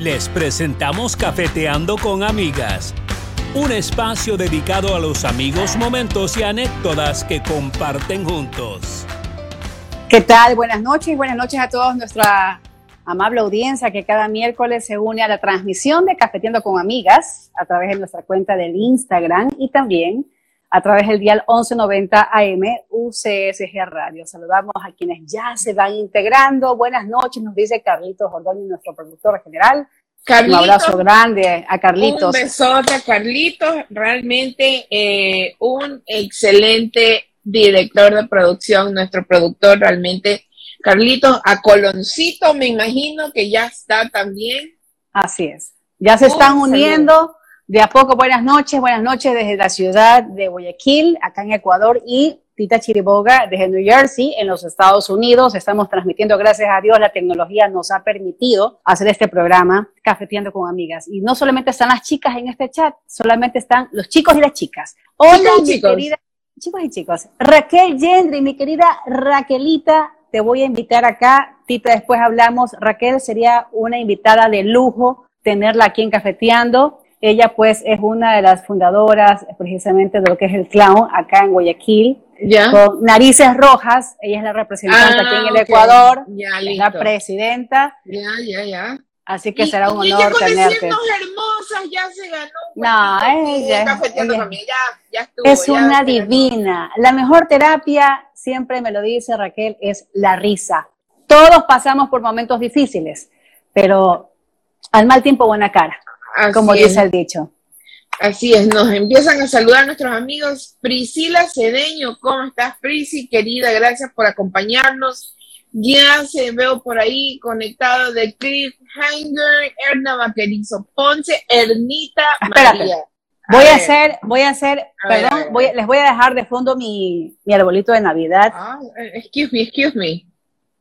Les presentamos Cafeteando con Amigas, un espacio dedicado a los amigos, momentos y anécdotas que comparten juntos. ¿Qué tal? Buenas noches, buenas noches a todos nuestra amable audiencia que cada miércoles se une a la transmisión de Cafeteando con Amigas a través de nuestra cuenta del Instagram y también a través del dial 1190 AM UCSG Radio. Saludamos a quienes ya se van integrando. Buenas noches, nos dice Carlitos Ordóñez, nuestro productor general. un abrazo grande a Carlitos. Un besote a Carlitos, realmente eh, un excelente director de producción, nuestro productor realmente. Carlitos, a Coloncito me imagino que ya está también. Así es. Ya se están uniendo de a poco, buenas noches, buenas noches desde la ciudad de Guayaquil, acá en Ecuador, y Tita Chiriboga desde New Jersey, en los Estados Unidos. Estamos transmitiendo, gracias a Dios, la tecnología nos ha permitido hacer este programa, Cafeteando con Amigas. Y no solamente están las chicas en este chat, solamente están los chicos y las chicas. Hola, mi chicos. querida, chicos y chicos. Raquel Gendry, mi querida Raquelita, te voy a invitar acá. Tita, después hablamos. Raquel sería una invitada de lujo tenerla aquí en Cafeteando. Ella pues es una de las fundadoras precisamente de lo que es el clown acá en Guayaquil. Con narices rojas, ella es la representante aquí en el ah, Ecuador, la presidenta. Ya, ya, ya. Así que será un honor tenerte. hermosas, ya se ganó. No, ella, es una divina. La mejor terapia, siempre me lo dice Raquel, es la risa. Todos pasamos por momentos difíciles, pero al mal tiempo buena cara como dice el dicho. Así es, nos empiezan a saludar nuestros amigos. Priscila Cedeño, ¿cómo estás, Prisi? Querida, gracias por acompañarnos. Ya se veo por ahí conectado de Cliffhanger, Erna Vaquerizo Ponce, Ernita María. Voy a, hacer, voy a hacer, perdón, les voy a dejar de fondo mi, mi arbolito de Navidad. Ah, excuse me, excuse me.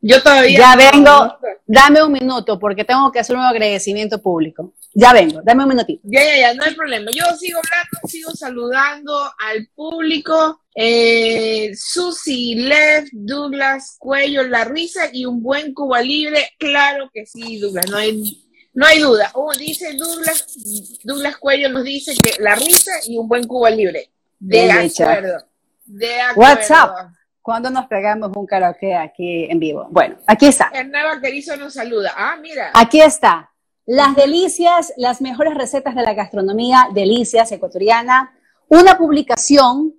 Yo todavía. Ya vengo, dame un minuto porque tengo que hacer un agradecimiento público. Ya vengo, dame un minutito. Ya, ya, ya, no hay problema. Yo sigo hablando, sigo saludando al público. Eh, Susi, Lev, Douglas, Cuello, La Risa y un buen Cuba Libre. Claro que sí, Douglas, no hay, no hay duda. Oh, dice Douglas, Douglas Cuello nos dice que La Risa y un buen Cuba Libre. De acuerdo. De acuerdo. WhatsApp cuando nos pegamos un karaoke aquí en vivo. Bueno, aquí está. Hernán Vaquerizo nos saluda. Ah, mira. Aquí está. Las delicias, las mejores recetas de la gastronomía, delicias ecuatoriana. Una publicación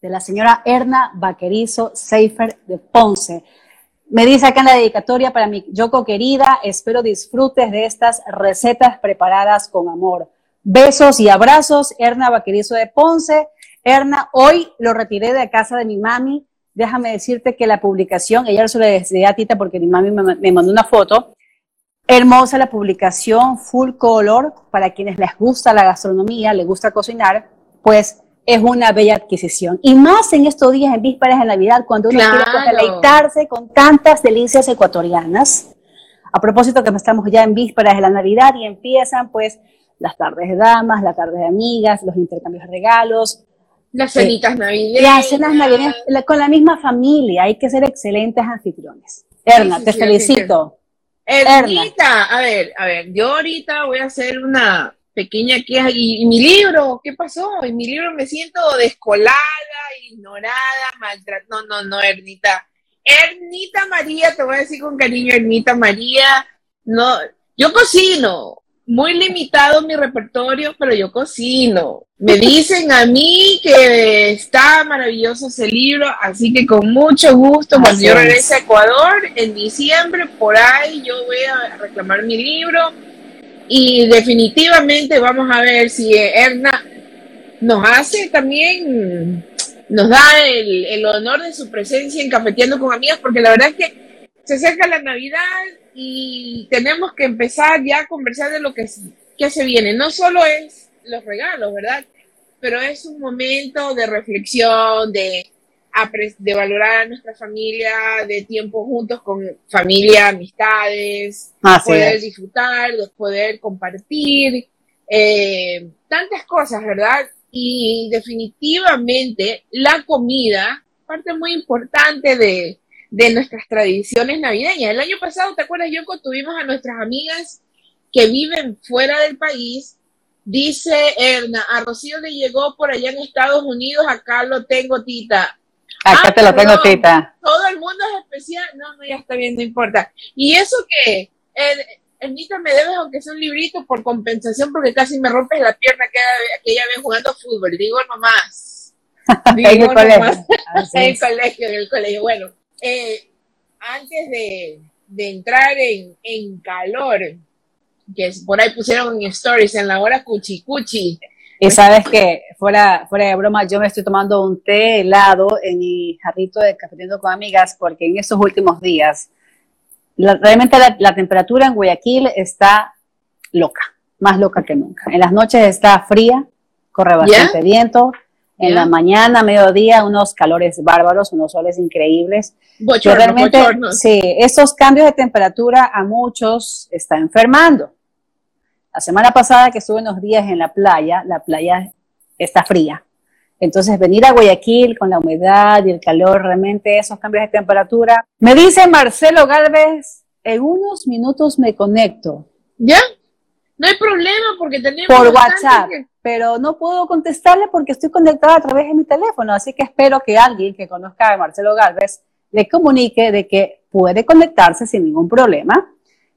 de la señora Erna Vaquerizo Seifer de Ponce. Me dice acá en la dedicatoria para mi Yoko querida, espero disfrutes de estas recetas preparadas con amor. Besos y abrazos, Erna Vaquerizo de Ponce. Erna, hoy lo retiré de casa de mi mami déjame decirte que la publicación, ella se lo decía a Tita porque mi mami me, mandó una foto, hermosa la publicación, full color, para quienes les gusta la gastronomía, les gusta cocinar, pues es una bella adquisición. Y más en estos días, en vísperas de Navidad, cuando uno quiere pues, deleitarse con tantas delicias ecuatorianas. A propósito que estamos ya en vísperas de la Navidad y empiezan pues las tardes de damas, las tardes de amigas, los intercambios de regalos, las cenitas navideñas. Las cenas navideñas con la misma familia. Hay que ser excelentes anfitriones. Erna, te felicito. Ernita, a ver, a ver, yo ahorita voy a hacer una pequeña queja. ¿Y, mi libro? ¿Qué pasó? En mi libro me siento descolada, ignorada, maltratada. No, no, no, Ernita. Ernita María, te voy a decir con cariño, Ernita María. No, yo cocino, muy limitado mi repertorio, pero yo cocino. Me dicen a mí que está maravilloso ese libro, así que con mucho gusto, cuando yo regrese a Ecuador en diciembre, por ahí yo voy a reclamar mi libro y definitivamente vamos a ver si Erna nos hace también, nos da el, el honor de su presencia en Cafeteando con Amigas, porque la verdad es que se acerca la Navidad y tenemos que empezar ya a conversar de lo que, que se viene. No solo es los regalos, ¿verdad? Pero es un momento de reflexión, de, de valorar a nuestra familia, de tiempo juntos con familia, amistades, poder disfrutar, de poder compartir, eh, tantas cosas, ¿verdad? Y definitivamente la comida, parte muy importante de, de nuestras tradiciones navideñas. El año pasado, ¿te acuerdas, Yoko? Tuvimos a nuestras amigas que viven fuera del país. Dice Erna, a Rocío le llegó por allá en Estados Unidos, acá lo tengo, Tita. Acá Ah, te lo tengo. Tita. Todo el mundo es especial. No, no, ya está bien, no importa. Y eso que, el, Ernita, me debes aunque sea un librito por compensación porque casi me rompes la pierna aquella, aquella vez jugando fútbol. Digo nomás. En el Digo nomás. En el es. colegio, en el colegio. Bueno, eh, antes de, de entrar en, en calor, que por ahí pusieron en stories en la hora cuchi cuchi. Y sabes que, fuera, fuera de broma, yo me estoy tomando un té helado en mi jarrito de cafeteando con amigas porque en estos últimos días, la- realmente la, la temperatura en Guayaquil está loca, más loca que nunca. En las noches está fría, corre bastante viento. En la mañana, mediodía, unos calores bárbaros, unos soles increíbles. que Bochornos, realmente, bochornos. sí, esos cambios de temperatura a muchos está enfermando. La semana pasada que estuve unos días en la playa, la playa está fría. Entonces, venir a Guayaquil con la humedad y el calor, realmente esos cambios de temperatura. Me dice Marcelo Galvez, en unos minutos me conecto ¿Ya? No hay problema porque tenemos por WhatsApp, que- pero no puedo contestarle porque estoy conectada a través de mi teléfono. Así que espero que alguien que conozca a Marcelo Galvez le comunique de que puede conectarse sin ningún problema.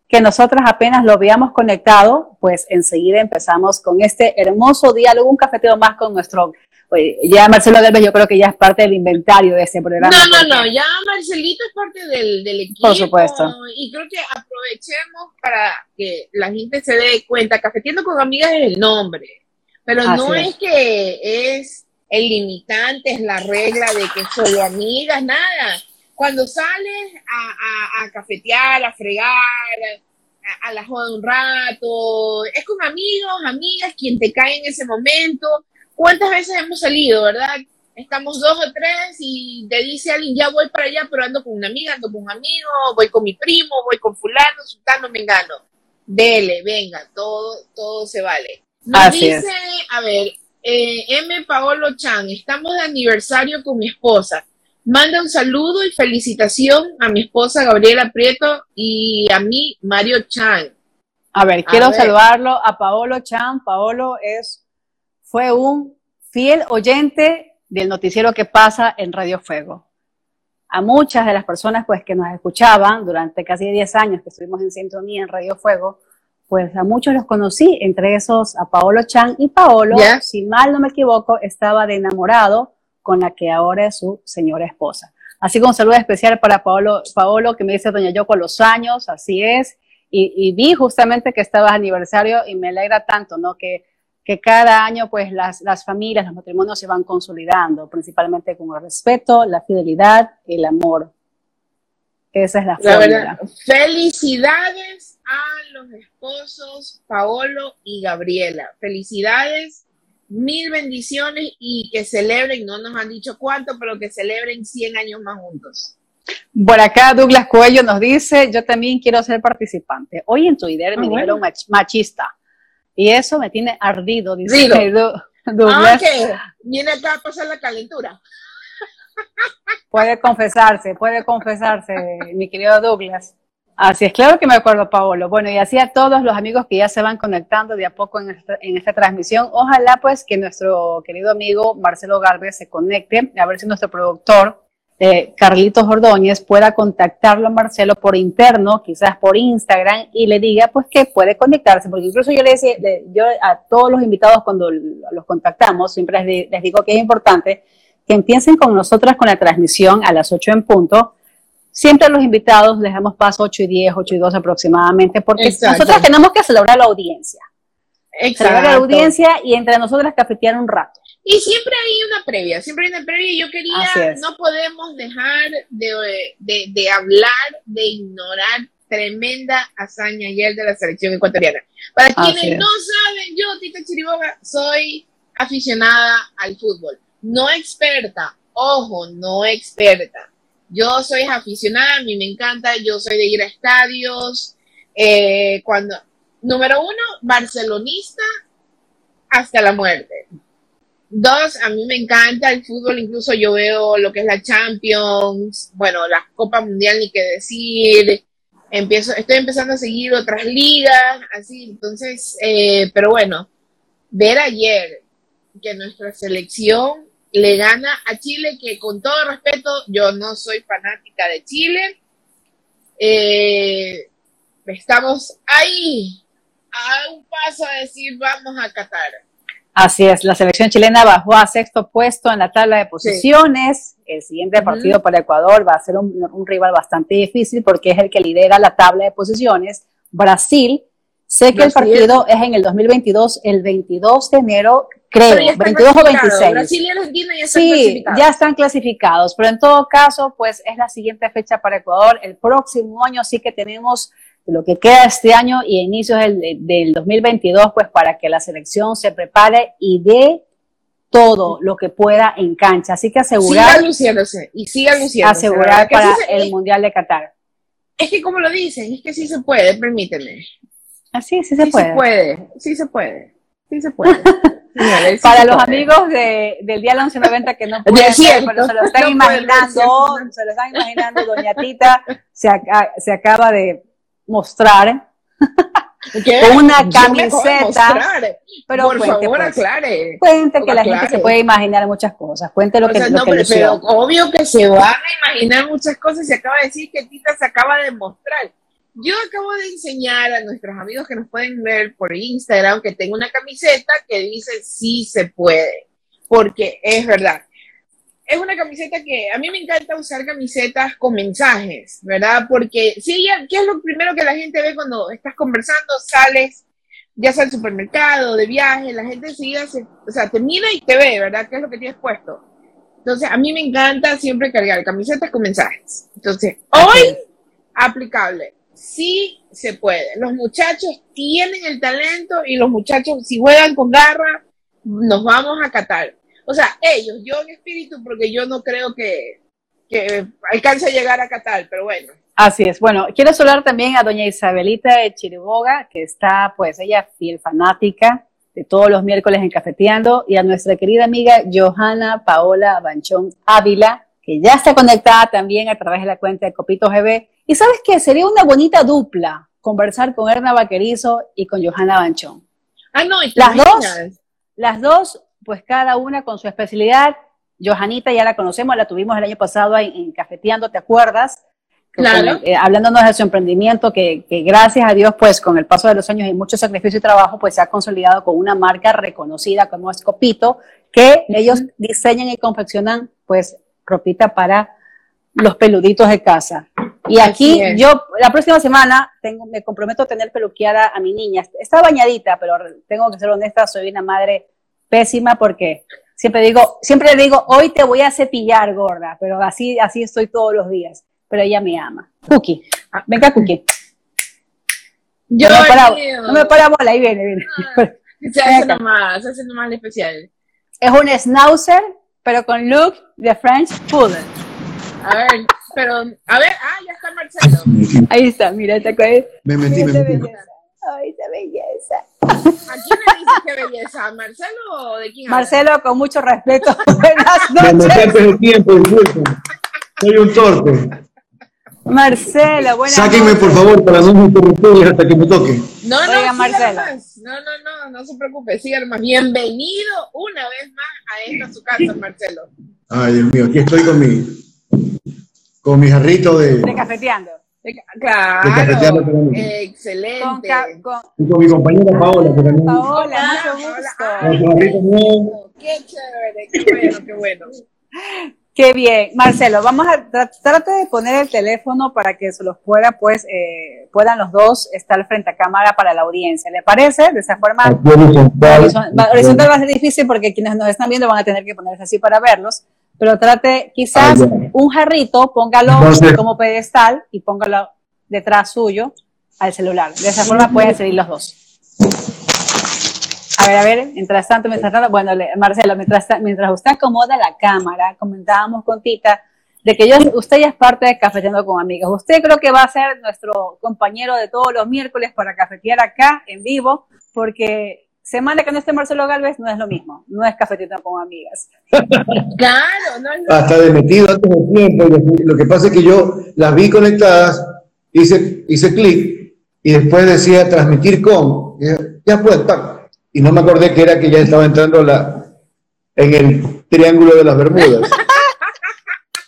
Que nosotras apenas lo veamos conectado, pues enseguida empezamos con este hermoso diálogo, un cafeteo más con nuestro. oye, ya Marcelo Galvez, yo creo que ya es parte del inventario de este programa. No, no, no, ya Marcelito es parte del, del equipo. Por supuesto. Y creo que aprovechemos para que la gente se dé cuenta. Cafetiendo con amigas es el nombre, pero no es. es que es el limitante, es la regla de que solo amigas, nada. Cuando sales a, a- a cafetear, a fregar, a, a la joda un rato, es con amigos, amigas, quien te cae en ese momento. ¿Cuántas veces hemos salido, verdad? Estamos dos o tres y te dice alguien, ya voy para allá, pero ando con una amiga, ando con un amigo, voy con mi primo, voy con fulano, sultano, mengano. Dele, venga, todo, todo se vale. Nos Así dice, es. a ver, eh, M. Paolo Chan, estamos de aniversario con mi esposa. Manda un saludo y felicitación a mi esposa Gabriela Prieto y a mí, Mario Chan. A ver, A quiero ver. saludarlo a Paolo Chan. Paolo es, fue un fiel oyente del noticiero que pasa en Radio Fuego. A muchas de las personas pues, que nos escuchaban durante casi 10 años que estuvimos en sintonía en Radio Fuego, pues a muchos los conocí, entre esos a Paolo Chan y Paolo, si mal no me equivoco, estaba de enamorado con la que ahora es su señora esposa. Así que un saludo especial para Paolo, Paolo que me dice Doña Yoko los años, así es, y, y vi justamente que estabas aniversario y me alegra tanto, ¿no? Que, que cada año pues las, las familias, los matrimonios se van consolidando, principalmente con el respeto, la fidelidad el amor. Esa es la, La fórmula. verdad, felicidades a los esposos Paolo y Gabriela. Felicidades, mil bendiciones y que celebren, no nos han dicho cuánto, pero que celebren 100 años más juntos. Por acá Douglas Cuello nos dice, yo también quiero ser participante. Hoy en Twitter me Ah, bueno. dijeron mach- machista y eso me tiene ardido, dice. Du- Douglas. Ah, viene acá a pasar la calentura. Puede confesarse, puede confesarse, mi querido Douglas. Así es, claro que me acuerdo, Paolo. Bueno, y así a todos los amigos que ya se van conectando de a poco en esta, en esta transmisión. Ojalá pues que nuestro querido amigo Marcelo Galvez se conecte, a ver si nuestro productor, eh, Carlitos Ordóñez, pueda contactarlo a Marcelo por interno, quizás por Instagram, y le diga pues que puede conectarse, porque incluso yo le decía, yo a todos los invitados cuando los contactamos, siempre les digo que es importante que empiecen con nosotras con la transmisión a las 8 en punto. Siempre los invitados les damos paso 8 y 10, 8 y 2 aproximadamente, porque Exacto. nosotras tenemos que celebrar la audiencia. Celebrar la Exacto. audiencia y entre nosotras cafetear un rato. Y siempre hay una previa, siempre hay una previa y yo quería, no podemos dejar de, de, de hablar, de ignorar tremenda hazaña ayer de la selección ecuatoriana. Para Así quienes es. no saben, yo, Tita Chiriboga, soy aficionada al fútbol. No experta, ojo, no experta. Yo soy aficionada, a mí me encanta, yo soy de ir a estadios. eh, cuando, número uno, barcelonista hasta la muerte. Dos, a mí me encanta el fútbol, incluso yo veo lo que es la Champions, bueno, la Copa Mundial ni qué decir, empiezo, estoy empezando a seguir otras ligas, así, entonces, eh, pero bueno, ver ayer que nuestra selección le gana a Chile, que con todo respeto, yo no soy fanática de Chile, eh, estamos ahí, a un paso a decir vamos a Qatar. Así es, la selección chilena bajó a sexto puesto en la tabla de posiciones. El siguiente partido para Ecuador va a ser un, rival bastante difícil porque es el que lidera la tabla de posiciones. Brasil, sé que el partido es en el 2022, el 22 de enero, creo, 22 o 26. Brasil y Argentina ya están sí, ya están clasificados, pero en todo caso, pues es la siguiente fecha para Ecuador. El próximo año sí que tenemos lo que queda este año y inicios del, del 2022, pues para que la selección se prepare y dé todo lo que pueda en cancha. Así que asegurar. Siga luciéndose y siga luciéndose. Asegurar para el Mundial de Qatar. Es que como lo dicen, es que sí se puede, permíteme. Así, sí se sí puede. Se puede. Sí se puede, sí se puede. para los amigos de, del día 1190 que no pueden ver, pero se lo están imaginando, se lo están imaginando, doña Tita se, se acaba de mostrar una camiseta. Pero por cuente, favor, pues, aclare. Cuente que la gente se puede imaginar muchas cosas. Cuente lo que, no, pero, obvio que se van a imaginar muchas cosas. Se acaba de decir que Tita se acaba de mostrar. Yo acabo de enseñar a nuestros amigos que nos pueden ver por Instagram que tengo una camiseta que dice sí se puede. Porque es verdad es una camiseta que a mí me encanta usar camisetas con mensajes, ¿verdad? Porque sí, ¿qué es lo primero que la gente ve cuando estás conversando, sales, ya sea al supermercado, de viaje, la gente enseguida se, o sea, te mira y te ve, ¿verdad? ¿Qué es lo que tienes puesto? Entonces, a mí me encanta siempre cargar camisetas con mensajes. Entonces, hoy, aplicable. Sí se puede. Los muchachos tienen el talento y los muchachos, si juegan con garra, nos vamos a catar o sea, ellos, yo en espíritu, porque yo no creo que, que alcance a llegar a Qatar, pero bueno. Así es. Bueno, quiero saludar también a doña Isabelita de Chiriboga, que está, pues, ella fiel fanática de todos los miércoles en Cafeteando, y a nuestra querida amiga Johanna Paola Banchón Ávila, que ya está conectada también a través de la cuenta de Copito GB. Y sabes qué? Sería una bonita dupla conversar con Erna Vaquerizo y con Johanna Banchón. Ah, no, las dos, las dos pues cada una con su especialidad. Johanita ya la conocemos, la tuvimos el año pasado en, Cafeteando, ¿te acuerdas? Claro. Eh, hablándonos de su emprendimiento, que, gracias a Dios, pues con el paso de los años y mucho sacrificio y trabajo, pues se ha consolidado con una marca reconocida como es Copito, que ellos diseñan y confeccionan, pues, ropita para los peluditos de casa. Y aquí yo, la próxima semana, tengo, me comprometo a tener peluqueada a mi niña. Está bañadita, pero tengo que ser honesta, soy una madre pésima porque siempre digo, siempre le digo, hoy te voy a cepillar, gorda, pero así, así estoy todos los días. Pero ella me ama. Cookie, venga, Cookie. Yo no, me para, no me para bola, ahí viene, viene. Ah, se hace nomás, se hace nomás especial. Es un schnauzer, pero con look de French Poodle. A ver, pero, a ver, ah, ya está Marcelo. Ahí está, mira, te acuerdas. Me metí, me metí. Ay, esa belleza. ¿A quién le dices qué belleza? ¿A Marcelo o de quién? Marcelo, con mucho respeto. Buenas noches. Me metí el tiempo, disculpen. Soy un torpe. Marcelo, buenas Sáquenme, por favor, para no interrumpir hasta que me toque. No, no, Oiga, Marcelo. No, no, no, no se preocupe, siga más. Bienvenido una vez más a esta su casa, Marcelo. Ay, Dios mío, aquí estoy con mi, con mi jarrito de... De cafeteando. Claro, excelente. Con, con, mi compañera Paola, que también. Paola, mucho gusto. Qué chévere, qué bueno, qué bueno. Qué bien, Marcelo, vamos a tratar de poner el teléfono para que se los pueda, pues, eh, puedan los dos estar frente a cámara para la audiencia. ¿Le parece? De esa forma, horizontal va a ser difícil porque quienes nos están viendo van a tener que ponerse así para verlos pero trate quizás ah, un jarrito, póngalo como pedestal y póngalo detrás suyo al celular. De esa forma pueden seguir los dos. A ver, a ver, mientras tanto, mientras tanto, bueno, Marcelo, mientras, mientras usted acomoda la cámara, comentábamos con Tita de que yo, usted ya es parte de Cafeteando con Amigos. Usted creo que va a ser nuestro compañero de todos los miércoles para cafetear acá en vivo, porque semana que no esté Marcelo Galvez no es lo mismo, no es cafetito con amigas. claro, no Hasta de metido antes tiempo, lo que pasa es que yo las vi conectadas hice, hice clic y después decía transmitir con, ya puede estar. Y no me acordé que era que ya estaba entrando la, en el triángulo de las Bermudas.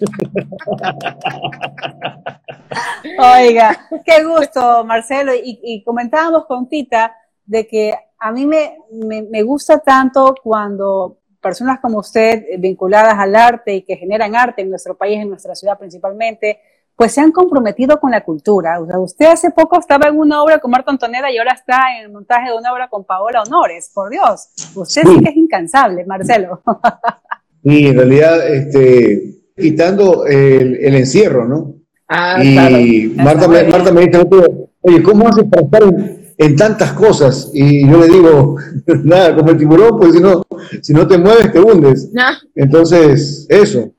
Oiga, qué gusto, Marcelo. Y, y comentábamos con Tita de que a mí me, me, me gusta tanto cuando personas como usted, eh, vinculadas al arte y que generan arte en nuestro país, en nuestra ciudad principalmente, pues se han comprometido con la cultura. O sea, usted hace poco estaba en una obra con Marta Antoneda y ahora está en el montaje de una obra con Paola Honores. Por Dios, usted sí, que es incansable, Marcelo. y en realidad, este, quitando el, el encierro, ¿no? Ah, y claro. Marta, me, Marta me dice, oye, ¿cómo haces para estar en, en tantas cosas? Y yo le digo, nada, como el tiburón, pues si no, si no te mueves, te hundes. Ah, Entonces, eso.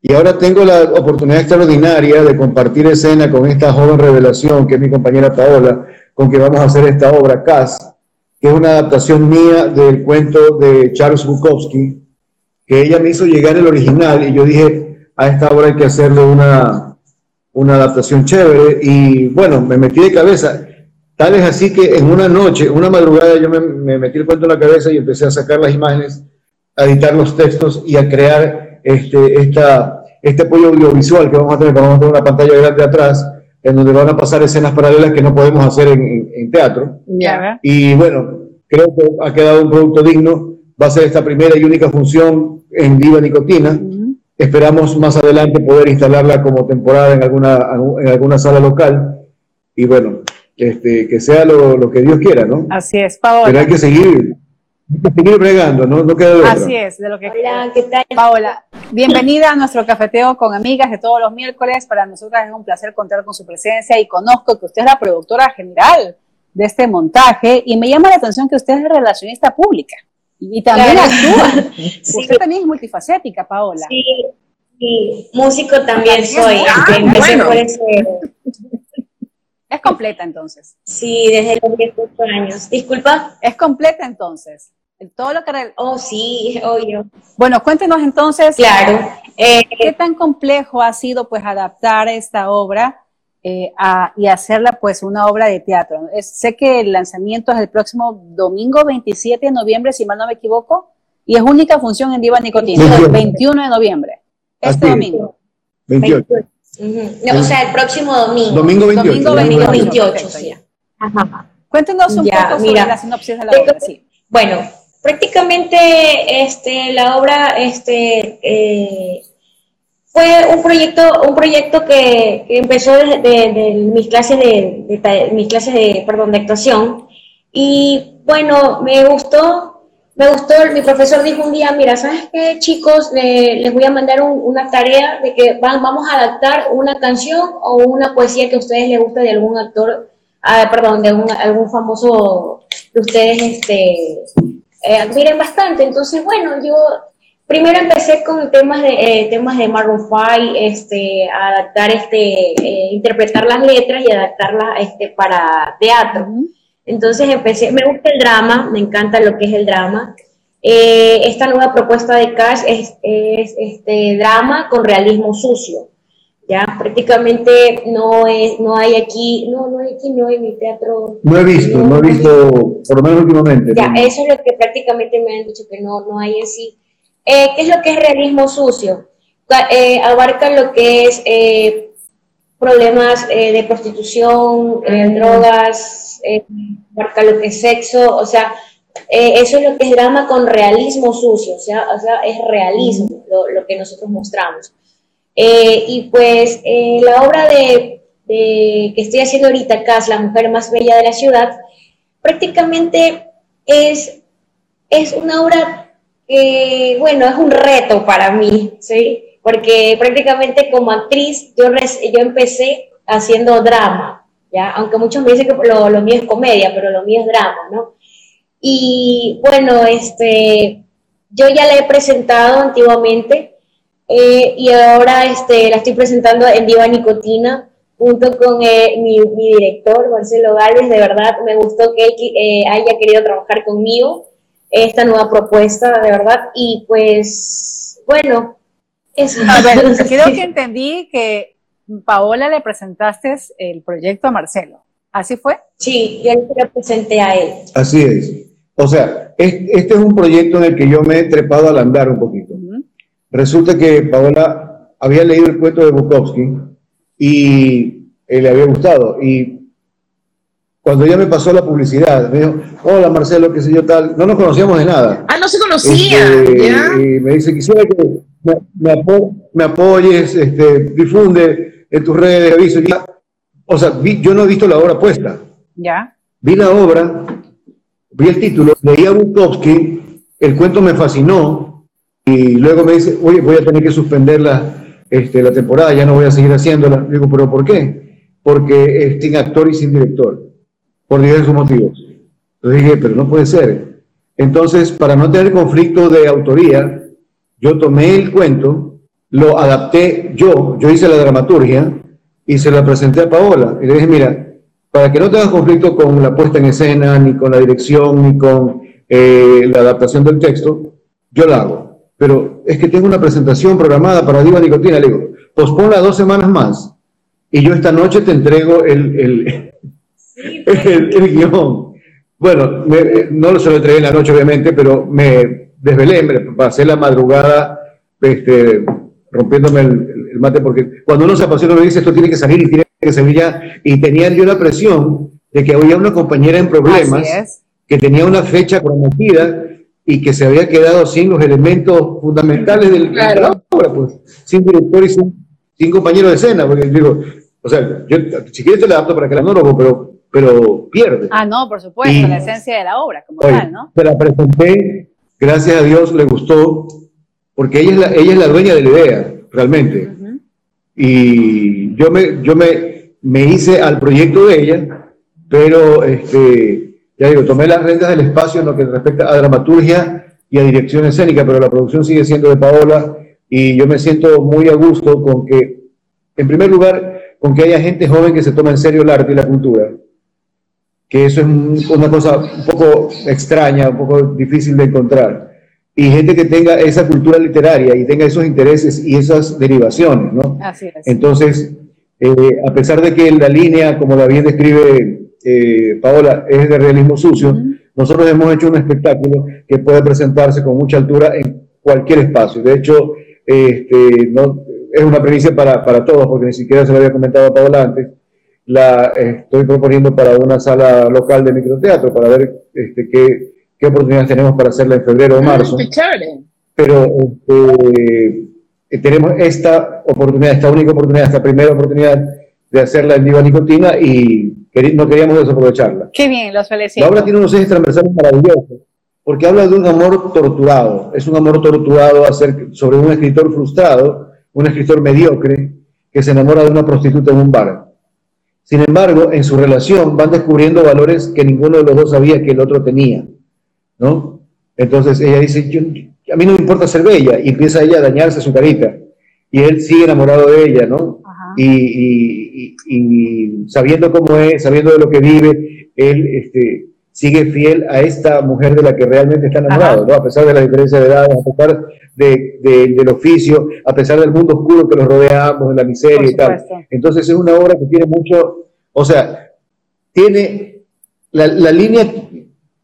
Y ahora tengo la oportunidad extraordinaria de compartir escena con esta joven revelación, que es mi compañera Paola, con que vamos a hacer esta obra, Cass, que es una adaptación mía del cuento de Charles Bukowski, que ella me hizo llegar el original y yo dije, a esta obra hay que hacerle una, una adaptación chévere. Y bueno, me metí de cabeza. Tal es así que en una noche, una madrugada, yo me, me metí el cuento en la cabeza y empecé a sacar las imágenes, a editar los textos y a crear este, esta, este apoyo audiovisual que vamos a tener, vamos a tener una pantalla grande atrás, en donde van a pasar escenas paralelas que no podemos hacer en, en- en teatro. Y bueno, creo que ha quedado un producto digno. Va a ser esta primera y única función en Viva Nicotina. Esperamos más adelante poder instalarla como temporada en alguna, en alguna sala local. Y bueno, este, que sea lo, lo que Dios quiera, ¿no? Así es, Pero Paola. hay que seguir, hay que seguir bregando, ¿no? No queda de otra. Así es, de lo que Hola, ¿qué tal? Paola, bienvenida a nuestro cafeteo con amigas de todos los miércoles. Para nosotras es un placer contar con su presencia y conozco que usted es la productora general de este montaje y me llama la atención que usted es relacionista pública y, y también Claro. actúa. Sí. Usted también es multifacética, Paola. Sí, sí, músico también soy. Ah, empecé bueno. por ese, Es completa entonces. sí, desde los 18 años. Disculpa. Es completa entonces. En Todo lo que Oh, sí, obvio. bueno, cuéntenos entonces Claro. Eh, qué tan complejo ha sido pues adaptar esta obra eh, a- y hacerla pues una obra de teatro. Es- sé que el lanzamiento es el próximo domingo 27 de noviembre, si mal no me equivoco, y es única función en Diva Nicotina, el 21. 21 de noviembre, este Así domingo. 28. No, o sea, el próximo domingo. Domingo 28. Domingo Domingo 28, 28, perfecto, sí. Ajá. Cuéntenos un Ya, poco mira. sobre la sinopsis de la obra, sí. Bueno, prácticamente este, la obra este, eh, fue un proyecto, un proyecto que, que empezó desde de, de mis clases de, mis clases de, perdón, de actuación. Y bueno, me gustó, me gustó, mi profesor dijo un día, mira, ¿sabes qué, chicos? Le- les voy a mandar un- una tarea de que van, vamos a adaptar una canción o una poesía que a ustedes les guste de algún actor, ah, perdón, de un- algún famoso que ustedes este, eh, admiren bastante. Entonces, bueno, yo primero empecé con temas de eh, temas de Maroon 5, este, adaptar, este, eh, interpretar las letras y adaptarlas este, para teatro. Entonces empecé, me gusta el drama, me encanta lo que es el drama. Eh, esta nueva propuesta de Cash es, es, este drama con realismo sucio. Ya prácticamente no es, no hay aquí, no, no hay aquí, no hay mi teatro. No he visto, no he visto, por lo menos últimamente. Ya, ¿no? eso es lo que prácticamente me han dicho que no, no hay en sí. Eh, ¿Qué es lo que es realismo sucio? Eh, abarca lo que es eh, problemas eh, de prostitución, eh, drogas, eh, abarca lo que es sexo, o sea, eh, eso es lo que es drama con realismo sucio, o sea, o sea es realismo lo, lo que nosotros mostramos. Eh, y pues eh, la obra de, que estoy haciendo ahorita, Cas, la mujer más bella de la ciudad, prácticamente es, es una obra que, bueno, es un reto para mí, ¿sí? Porque prácticamente como actriz yo, yo empecé haciendo drama, ¿ya? Aunque muchos me dicen que lo, lo mío es comedia, pero lo mío es drama, ¿no? Y bueno, este, yo ya la he presentado antiguamente eh, y ahora este, la estoy presentando en Viva Nicotina junto con eh, mi, mi director, Marcelo Galvez. De verdad, me gustó que él eh, haya querido trabajar conmigo esta nueva propuesta, de verdad. Y pues, bueno, eso. A ver, creo que entendí que Paola le presentaste el proyecto a Marcelo. ¿Así fue? Sí, yo le presenté a él. Así es. O sea, este es un proyecto en el que yo me he trepado al andar un poquito. Resulta que Paola había leído el cuento de Bukowski y le había gustado. Y cuando ella me pasó la publicidad, me dijo, hola Marcelo, qué sé yo tal, no nos conocíamos de nada. Ah, no se conocía. Este, y me dice, quisiera que me, apoyes, este, difunde en tus redes, aviso. O sea, yo no he visto la obra puesta. Ya. Vi la obra, vi el título, leí a Bukowski, el cuento me fascinó y luego me dice, oye, voy a tener que suspender la, este, la temporada, ya no voy a seguir haciéndola. Digo, ¿pero por qué? Porque es sin actor y sin director, por diversos motivos. Entonces dije, pero no puede ser. Entonces, para no tener conflicto de autoría, yo tomé el cuento, lo adapté yo, yo hice la dramaturgia y se la presenté a Paola. Y le dije, mira, para que no tengas conflicto con la puesta en escena, ni con la dirección, ni con eh, la adaptación del texto, yo la hago pero es que tengo una presentación programada para Diva Nicotina. Le digo, posponla dos semanas más y yo esta noche te entrego el, el, guion. Bueno, no lo se lo entregué en la noche, obviamente, pero me desvelé, me pasé la madrugada este, rompiéndome el, mate, porque cuando uno se apasiona, me dice esto tiene que salir y tiene que salir ya. Y tenía yo la presión de que había una compañera en problemas que tenía una fecha prometida y que se había quedado sin los elementos fundamentales del, de la obra, pues, sin director y sin, sin, compañero de escena, porque digo, o sea, yo si quieres te la adapto para que la monólogo, pero, pero pierde. Ah, no, por supuesto, la esencia de la obra, como tal, ¿no? Se la presenté, gracias a Dios le gustó, porque ella es la, ella es la dueña de la idea, realmente. Y yo me, yo me, me hice al proyecto de ella, pero este ya digo, tomé las rentas del espacio en lo que respecta a dramaturgia y a dirección escénica, pero la producción sigue siendo de Paola y yo me siento muy a gusto con que, en primer lugar, con que haya gente joven que se toma en serio el arte y la cultura, que eso es una cosa un poco extraña, un poco difícil de encontrar, y gente que tenga esa cultura literaria y tenga esos intereses y esas derivaciones, ¿no? Así es. Entonces, eh, a pesar de que la línea, como la bien describe eh, Paola, es de realismo sucio, nosotros hemos hecho un espectáculo que puede presentarse con mucha altura en cualquier espacio. De hecho, este, no, es una premisa para, para, todos, porque ni siquiera se lo había comentado a Paola antes. La estoy proponiendo para una sala local de microteatro, para ver este, qué, qué oportunidades tenemos para hacerla en febrero o ah, marzo. Pero este, tenemos esta oportunidad, esta única oportunidad, esta primera oportunidad de hacerla en Viva Nicotina y no queríamos desaprovecharla. Qué bien, los felicito. La obra tiene unos ejes transversales maravillosos, porque habla de un amor torturado. Es un amor torturado sobre un escritor frustrado, un escritor mediocre, que se enamora de una prostituta en un bar. Sin embargo, en su relación van descubriendo valores que ninguno de los dos sabía que el otro tenía, ¿no? Entonces ella dice, a mí no me importa ser bella, y empieza ella a dañarse su carita, y él sigue enamorado de ella, ¿no? y, sabiendo cómo es, sabiendo de lo que vive, él este, sigue fiel a esta mujer de la que realmente está enamorado, ¿no? a pesar de la diferencia de edad, a pesar de, del oficio, a pesar del mundo oscuro que los rodea ambos, de la miseria y tal. Entonces es una obra que tiene mucho, o sea, tiene la, la línea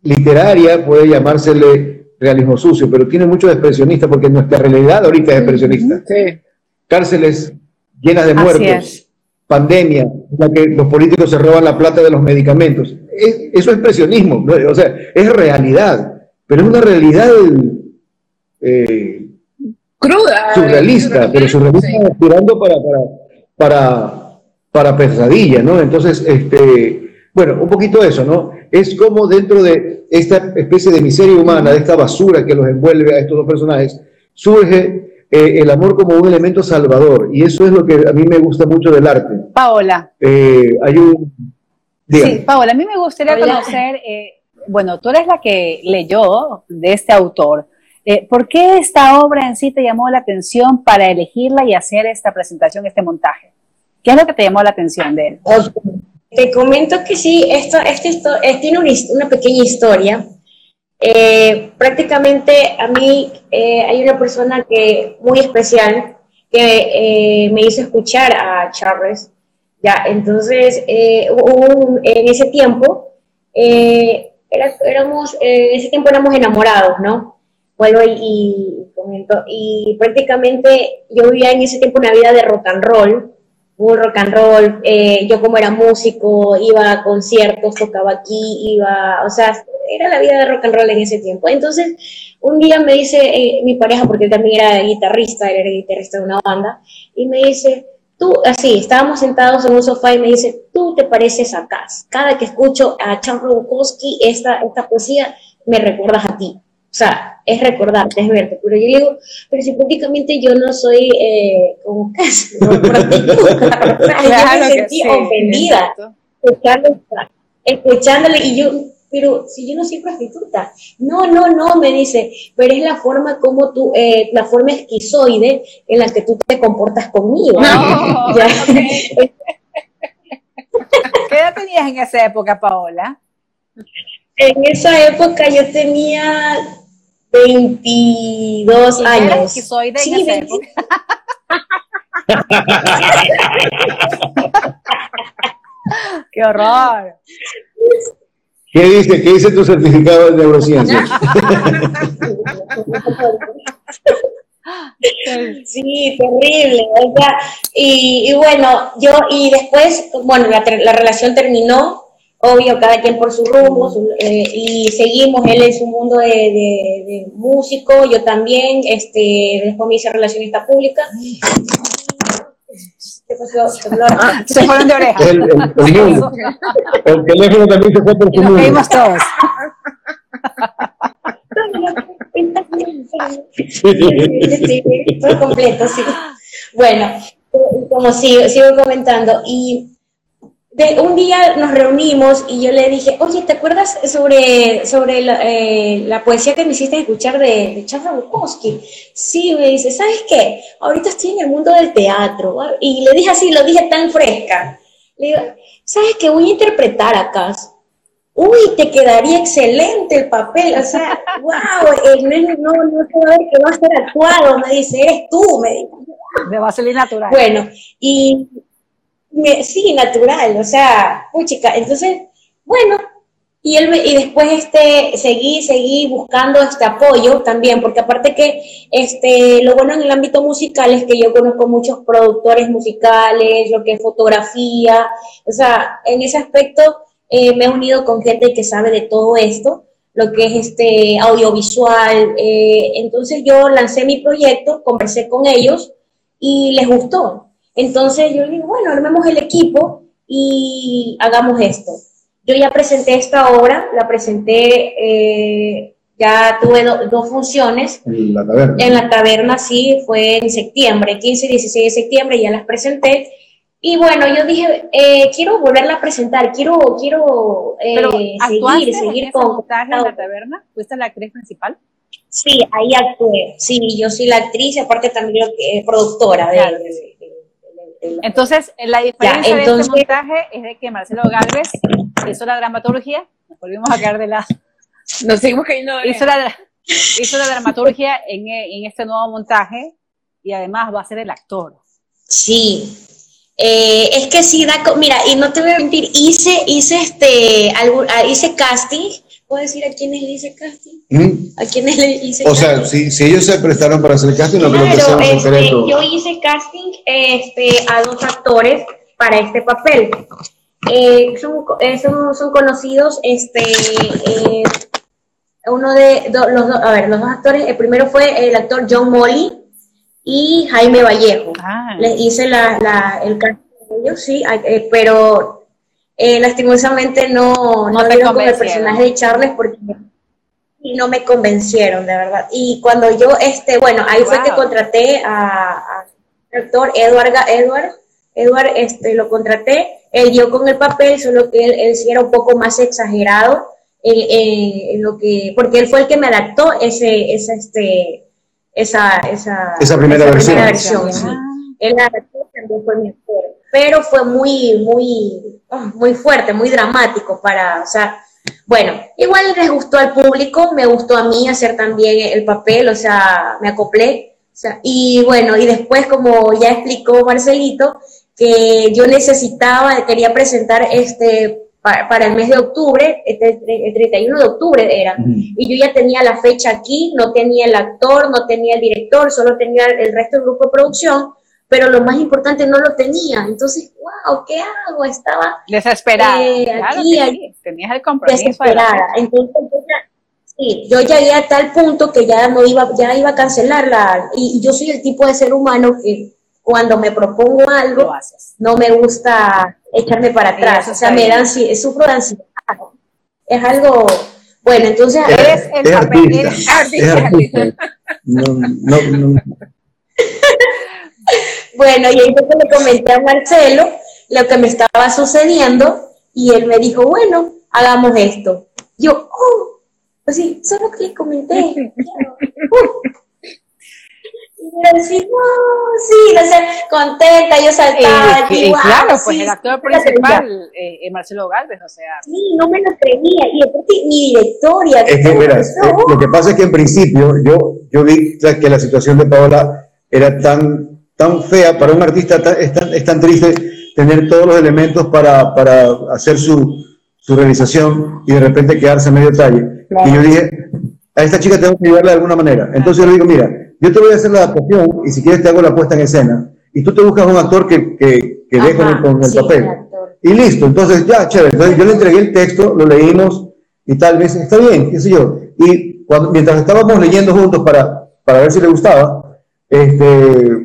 literaria, puede llamársele realismo sucio, pero tiene mucho de expresionista, porque nuestra realidad ahorita es expresionista. Sí. Cárceles llenas de muertos, pandemia, la que los políticos se roban la plata de los medicamentos. eso es presionismo, o sea, es realidad, pero es una realidad eh, cruda, surrealista, pero surrealista tirando para, para, para, pesadilla, ¿no? Entonces, este, bueno, un poquito eso, ¿no? Es como dentro de esta especie de miseria humana, de esta basura que los envuelve a estos dos personajes, surge eh, el amor como un elemento salvador. Y eso es lo que a mí me gusta mucho del arte. Paola. Eh, hay un... Sí, Paola, a mí me gustaría conocer, eh, bueno, tú eres la que leyó de este autor. ¿Por qué esta obra en sí te llamó la atención para elegirla y hacer esta presentación, este montaje? ¿Qué es lo que te llamó la atención de él? Te comento que sí, esto, este, esto, tiene una pequeña historia eh, prácticamente a mí eh, hay una persona que muy especial que eh, me hizo escuchar a Charles. Ya, entonces, eh, un- en ese tiempo, eh, era- éramos, eh, en ese tiempo éramos enamorados, ¿no? Vuelvo y, y comento. Y prácticamente yo vivía en ese tiempo una vida de rock and roll, muy rock and roll. eh, yo como era músico, iba a conciertos, tocaba aquí, iba, o sea, era la vida de rock and roll en ese tiempo. Entonces, un día me dice eh, mi pareja, porque él también era guitarrista, él era guitarrista de una banda, y me dice, tú, así, estábamos sentados en un sofá y me dice, tú te pareces a Cass. Cada que escucho a Charles Bukowski, esta, esta poesía, me recuerdas a ti. O sea, es recordarte, es verte. Pero yo le digo, pero si prácticamente yo no soy eh, como Cass, no prostituta. O sea, yo me sentí ofendida escuchándole, escuchándole y yo, pero si yo no soy prostituta, no, no, no, me dice, pero es la forma como tú, eh, la forma esquizoide en la que tú te comportas conmigo. No, Ya. ¿Qué edad tenías en esa época, Paola? En esa época yo tenía 22 ¿Y eras años. esquizoide en Sí, esa 20. época? ¡Qué horror! ¿Qué dice? ¿Qué dice tu certificado de neurociencia? Sí, terrible. o sea, y, y bueno, yo, y después, bueno, la, la relación terminó, obvio, cada quien por su rumbo, su- eh, y seguimos, él en su mundo de, de- de músico, yo también, este, después me hice relacionista pública. ¿Qué pasó? Temblor. Se fueron de oreja. El, el, el mundo. El teléfono también se fue por su nos mundo. caímos todos. Sí, todo completo, sí. Bueno, como sigo, sigo comentando, y de, un día nos reunimos y yo le dije, oye, ¿te acuerdas sobre, sobre la, eh, la poesía que me hiciste escuchar de, de Charles Bukowski? Sí, me dice, ¿sabes qué? Ahorita estoy en el mundo del teatro. Y le dije así, lo dije tan fresca. Le digo, ¿sabes qué? Voy a interpretar acá. Uy, te quedaría excelente el papel, o sea, wow, no, no, no se va a ver que va a ser actuado, me dice, eres tú, me dice. De va a salir natural. Bueno, y me- sí, natural, o sea, chica, entonces, bueno, y él y después este seguí, seguí buscando este apoyo también, porque aparte que este lo bueno en el ámbito musical es que yo conozco muchos productores musicales, lo que es fotografía, o sea, en ese aspecto eh, me he unido con gente que sabe de todo esto, lo que es este audiovisual, eh, entonces yo lancé mi proyecto, conversé con ellos y les gustó. Entonces yo digo, bueno, armemos el equipo y hagamos esto. Yo ya presenté esta obra, la presenté, eh, ya tuve do- dos funciones. En la taberna. En la taberna, sí, fue en septiembre, 15 y 16 de septiembre, ya las presenté. Y bueno, yo dije, eh, quiero volverla a presentar, quiero, quiero eh, Pero seguir, seguir con... en la taberna. ¿Fuiste la actriz principal? Sí, ahí actué. Sí, yo soy la actriz y aparte también eh, productora de, Claro. Entonces, la diferencia entonces- de este montaje es de que Marcelo Galvez hizo la dramaturgia, nos volvimos a caer de la, Nos seguimos cayendo de hizo la, hizo la dramaturgia en, en este nuevo montaje y además va a ser el actor. Sí. Eh, es que sí, da, mira, y no te voy a mentir, hice, hice este, algún, ah, hice casting. ¿Puedo decir a quiénes le hice casting? ¿Mm? ¿A quiénes le hice O casting? sea, si, si ellos se prestaron para hacer el casting, no creo que sea un este, secreto. yo hice casting este, a dos actores para este papel. Eh, son, eh, son, son conocidos, este, eh, uno de do- los dos, a ver, los dos actores, el primero fue el actor John Molly y Jaime Vallejo. Ah, Les hice la, la- el casting de ellos, sí, eh, pero eh, lastimosamente no, No no, dieron con el personaje de Charles porque y no me convencieron, de verdad. Y cuando yo, este, bueno, ahí fue que contraté a, a actor Edward, Edward, Edward, este, lo contraté, él dio con el papel, solo que él, él sí era un poco más exagerado en, en- en lo que, porque él fue el que me adaptó ese, ese, este, esa, esa, Esa primera versión. versión, sí. Ah. Él adaptó, también fue mi actor. Pero fue muy, muy, muy fuerte, muy dramático para, o sea, bueno, igual les gustó al público, me gustó a mí hacer también el papel, o sea, me acoplé y bueno, y después, como ya explicó Marcelito, que yo necesitaba, quería presentar este para, el mes de octubre, este, el 31 de octubre era, y yo ya tenía la fecha aquí, no tenía el actor, no tenía el director, solo tenía el resto del grupo de producción, pero lo más importante no lo tenía. Entonces, wow, ¿qué hago? Estaba desesperada. Eh, aquí, tenías el compromiso. Desesperada. Entonces, sí, yo llegué a tal punto que ya no iba, ya iba a cancelarla. Y, yo soy el tipo de ser humano que cuando me propongo algo, no me gusta echarme para atrás. o sea, me dan, sufro de ansiedad. Es algo, bueno, entonces es, el papel, No, no, no. Bueno, y entonces le comenté a Marcelo lo que me estaba sucediendo y él me dijo, bueno, hagamos esto. Yo, oh, pues sí, solo que le comenté. y yo decía, oh, sí, no sé, contenta, yo saltaba. y, claro, pues el actor principal, eh, Marcelo Galvez, o sea. Sí, no me lo creía. Y después mi directoria. Es que, verás, eh, lo que pasa es que en principio yo, yo vi que la situación de Paola era tan tan fea, para un artista es, tan, es tan triste tener todos los elementos para, para hacer su, su, realización y de repente quedarse a medio talle. Y yo dije, a esta chica tengo que ayudarla de alguna manera. Entonces yo le digo, mira, yo te voy a hacer la adaptación y si quieres te hago la puesta en escena. Y tú te buscas un actor que, que, que dé con el, papel. Y listo, entonces ya, chévere. Entonces yo le entregué el texto, lo leímos y tal, vez está bien, qué sé yo. Y cuando, mientras estábamos leyendo juntos para, para ver si le gustaba, este,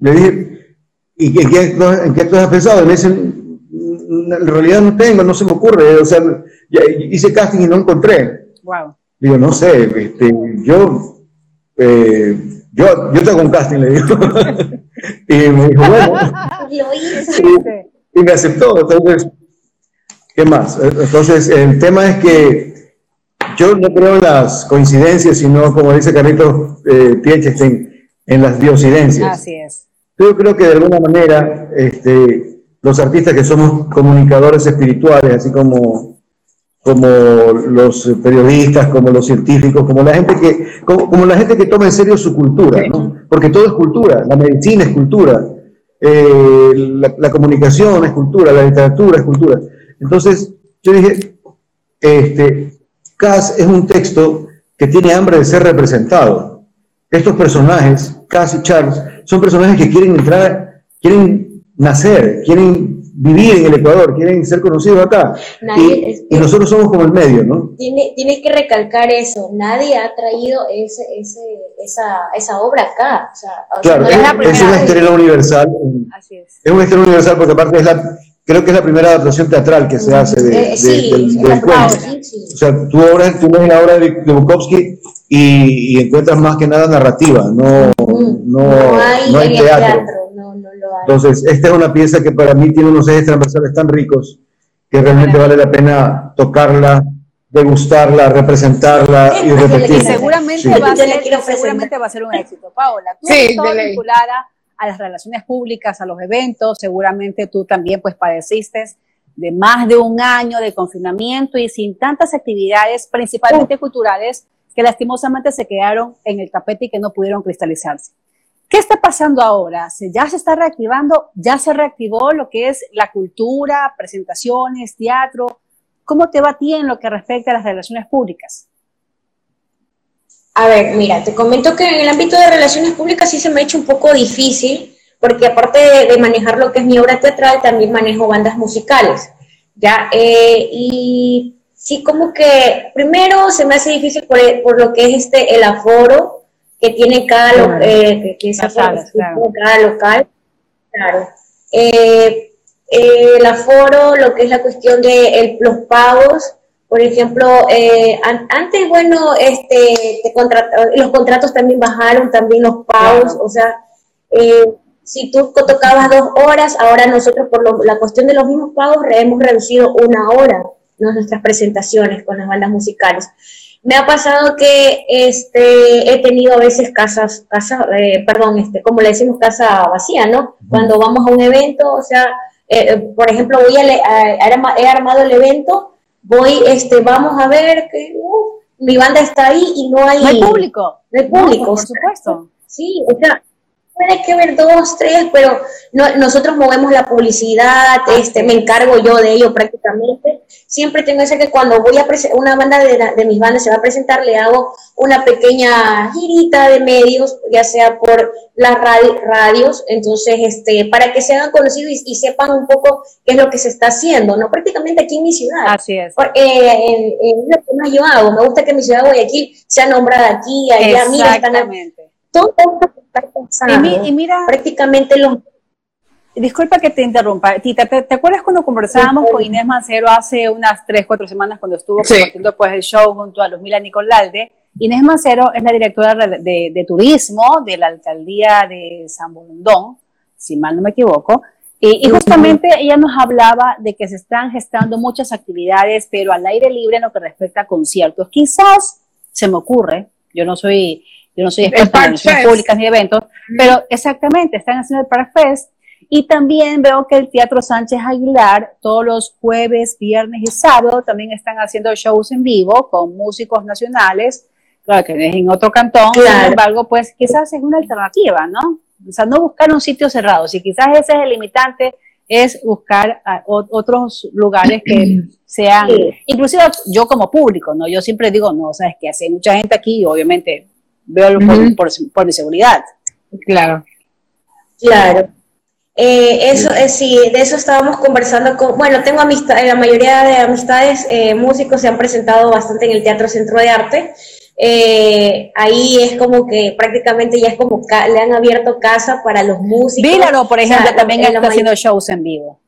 le dije, ¿y en qué, en qué has pensado? me dicen, en realidad no tengo, no se me ocurre. O sea, hice casting y no encontré. Wow. Digo, no sé, este, yo, eh, yo, yo te hago un casting, le digo. y me dijo, bueno. y, me aceptó. Entonces, ¿qué más? Entonces, el tema es que yo no creo en las coincidencias, sino, como dice Carlitos eh, en las diocidencias. Así es. Yo creo que de alguna manera este, los artistas que somos comunicadores espirituales, así como, como los periodistas, como los científicos, como la gente que, como, la gente que toma en serio su cultura, ¿no? porque todo es cultura, la medicina es cultura, eh, la, comunicación es cultura, la literatura es cultura. Entonces, yo dije, este, Cass es un texto que tiene hambre de ser representado. Estos personajes, Cass y Charles, son personajes que quieren entrar, quieren nacer, quieren vivir en el Ecuador, quieren ser conocidos acá. y, nosotros somos como el medio, ¿no? tienes que recalcar eso. Nadie ha traído ese, ese, esa, esa obra acá. O sea, claro, es, una estrella universal. Así es. Es una estrella universal porque aparte es la, creo que es la primera adaptación teatral que se hace de, del, cuento. O sea, tú, obra, tú ves la obra de, Bukowski y, y, encuentras más que nada narrativa, no, no, hay, teatro. Entonces, esta es una pieza que para mí tiene unos ejes transversales tan ricos que realmente vale la pena tocarla, degustarla, representarla y repetirla. Y seguramente, va a ser, seguramente va a ser un éxito, Paola. Tú sí, vinculada a las relaciones públicas, a los eventos, seguramente tú también pues padeciste de más de un año de confinamiento y sin tantas actividades, principalmente culturales, que lastimosamente se quedaron en el tapete y que no pudieron cristalizarse. ¿Qué está pasando ahora? ¿Ya se está reactivando? ¿Ya se reactivó lo que es la cultura, presentaciones, teatro? ¿Cómo te va a ti en lo que respecta a las relaciones públicas? A ver, mira, te comento que en el ámbito de relaciones públicas sí se me ha hecho un poco difícil, porque aparte de, manejar lo que es mi obra teatral, también manejo bandas musicales, ¿ya? Eh, y sí, como que primero se me hace difícil por, lo que es este el aforo que tiene cada, eh, que, cada local, claro. Eh, el aforo, lo que es la cuestión de los pagos, por ejemplo, eh, antes, bueno, este, los contratos también bajaron, también los pagos, o sea, eh, si tú tocabas dos horas, ahora nosotros por la cuestión de los mismos pagos hemos reducido una hora nuestras presentaciones con las bandas musicales. Me ha pasado que este, he tenido a veces casas, casas eh, perdón, este, como le decimos, casa vacía, ¿no? Cuando vamos a un evento, o sea, por ejemplo, voy a, he armado el evento voy, este, vamos a ver que uh, mi banda está ahí y no hay, no hay público. No hay público. por supuesto. Sí, o sea, puede que ver dos, tres, pero nosotros movemos la publicidad, este, me encargo yo de ello prácticamente. Siempre tengo ese que cuando voy a una banda de, mis bandas se va a presentar, le hago una pequeña girita de medios, ya sea por las radios, entonces, este, para que se hagan conocidos y, sepan un poco qué es lo que se está haciendo, ¿no? Prácticamente aquí en mi ciudad. Así es. Eh, lo que más yo hago, me gusta que mi ciudad Guayaquil sea nombrada aquí, allá, mira, están todo y, mira, prácticamente los... Disculpa que te interrumpa, Tita, ¿te, acuerdas cuando conversábamos con Inés Mancero hace unas 3, 4 semanas cuando estuvo compartiendo pues, el show junto a Luzmila Nicolalde? Inés Mancero es la directora de, turismo de la alcaldía de San Bolondón, si mal no me equivoco, y, y, justamente ella nos hablaba de que se están gestando muchas actividades, pero al aire libre en lo que respecta a conciertos. Quizás se me ocurre, yo no soy yo no soy experta en relaciones públicas ni eventos, pero exactamente, están haciendo el Park Fest. Y también veo que el Teatro Sánchez Aguilar, todos los jueves, viernes y sábado, también están haciendo shows en vivo con músicos nacionales, claro que es en otro cantón, sin embargo, pues quizás es una alternativa, ¿no? O sea, no buscar un sitio cerrado, si quizás ese es el limitante, es buscar otros lugares que sean, inclusive yo como público, ¿no? Yo siempre digo, no, sabes que hace mucha gente aquí, obviamente veo por, mi seguridad. Claro. Claro. Eh, eso, eh, sí, de eso estábamos conversando con, bueno, tengo amistad, la mayoría de amistades eh, músicos se han presentado bastante en el Teatro Centro de Arte. ahí es como que prácticamente ya es como le han abierto casa para los músicos. Vílaro, por ejemplo, también está haciendo shows en vivo.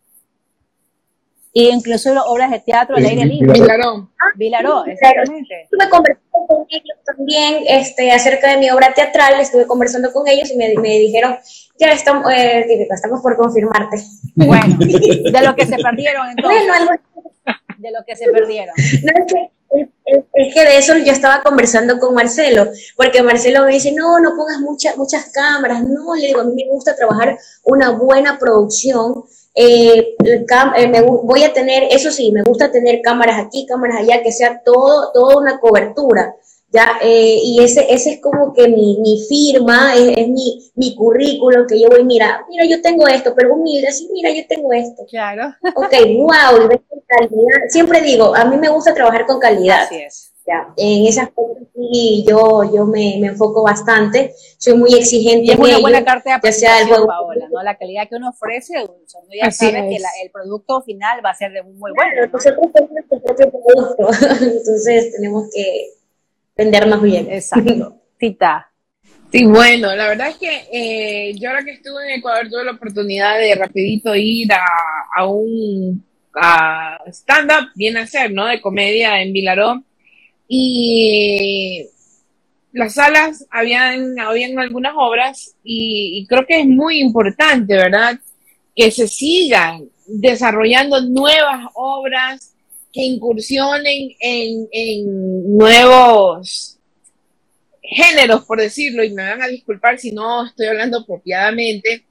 Y incluso obras de teatro al aire libre. Vilaró. Vilaró, exactamente. Con ellos también este, acerca de mi obra teatral, estuve conversando con ellos y me, me dijeron, ya estamos, eh, estamos por confirmarte. Bueno, de lo que se perdieron entonces. Bueno. De lo que se perdieron. No, es, que, es, que de eso yo estaba conversando con Marcelo, porque Marcelo me dice, no, no pongas muchas muchas cámaras, no, le digo, a mí me gusta trabajar una buena producción, eh, eh, me, voy a tener, eso sí, me gusta tener cámaras aquí, cámaras allá, que sea todo, toda una cobertura. ¿ya? Eh, y ese, ese es como que mi, mi firma, es, mi, mi currículum, que yo voy, mira, mira, yo tengo esto, pero humilde, así, mira, yo tengo esto. Claro. Ok, wow, Siempre digo, a mí me gusta trabajar con calidad. Así es. Ya, en esas cosas sí yo, yo me, me, enfoco bastante, soy muy exigente. Y es una buena carta de sea el juego. Paola, ¿no? La calidad que uno ofrece, uno ya sabe que el producto final va a ser de muy bueno. Nosotros tenemos nuestro propio producto, entonces tenemos que vendernos bien. Exacto. Tita. Sí, bueno, la verdad es que eh, yo ahora que estuve en Ecuador tuve la oportunidad de rapidito ir a, a un stand-up, bien hacer, ¿no? De comedia en Vilaró y las salas habían, habían algunas obras y, creo que es muy importante, ¿verdad? Que se sigan desarrollando nuevas obras que incursionen en, en nuevos géneros, por decirlo, y me van a disculpar si no estoy hablando apropiadamente,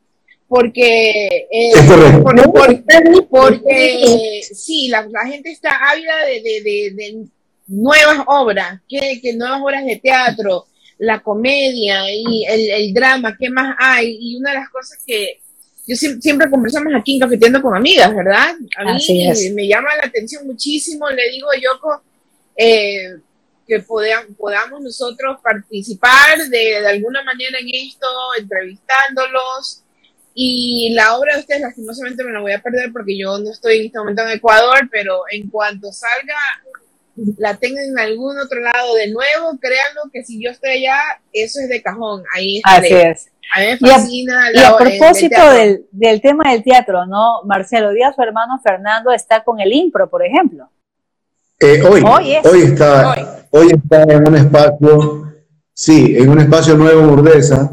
porque, eh, porque, sí, la, gente está ávida de, de nuevas obras, ¿qué, nuevas obras de teatro, la comedia y el, drama, ¿qué más hay? Y una de las cosas que yo siempre, conversamos aquí en Cafeteando con Amigas, ¿verdad? A mí me llama la atención muchísimo, le digo a Yoko, eh, que podamos nosotros participar de, de, alguna manera en esto, entrevistándolos. Y la obra de ustedes, lastimosamente, me la voy a perder porque yo no estoy en este momento en Ecuador, pero en cuanto salga la tengan en algún otro lado de nuevo, créanlo que si yo estoy allá, eso es de cajón. Ahí Así es. A mí me fascina y a, propósito del, del, tema del teatro, ¿no? Marcelo Díaz, su hermano Fernando, está con el impro, por ejemplo. Eh, hoy, hoy, está, hoy. está en un espacio, sí, en un espacio nuevo en Urdesa.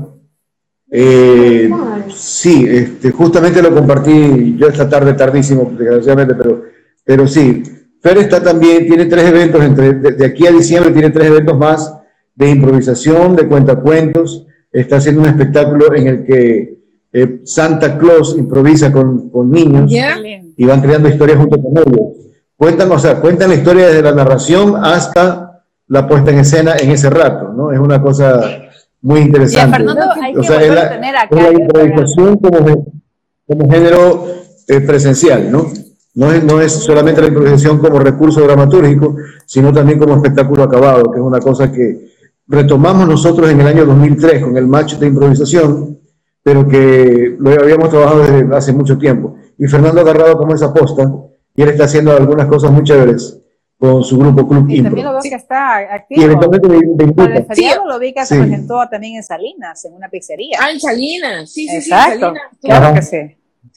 Eh, sí, este, justamente lo compartí yo esta tarde, tardísimo, desgraciadamente, pero, pero sí, Fer está también, tiene tres eventos, entre, de, aquí a diciembre tiene tres eventos más de improvisación, de cuentacuentos. Está haciendo un espectáculo en el que eh, Santa Claus improvisa con, con niños y van creando historias junto con ellos. Cuentan, o sea, cuentan la historia desde la narración hasta la puesta en escena en ese rato, ¿no? Es una cosa muy interesante. Fernando hay que o sea, es la, tener acá es la improvisación como, como género eh, presencial, ¿no? No es, no es solamente la improvisación como recurso dramatúrgico, sino también como espectáculo acabado, que es una cosa que retomamos nosotros en el año 2003 con el match de improvisación, pero que lo habíamos trabajado desde hace mucho tiempo. Y Fernando ha agarrado como esa posta y él está haciendo algunas cosas muy chéveres con su grupo Club Y Impro. también lo veo que está activo. Y eventualmente me, me lo vi que se Sí. presentó también en Salinas, en una pizzería. Ah, en Salinas, sí, sí, Exacto. sí, Salinas. Claro Ajá. que sí.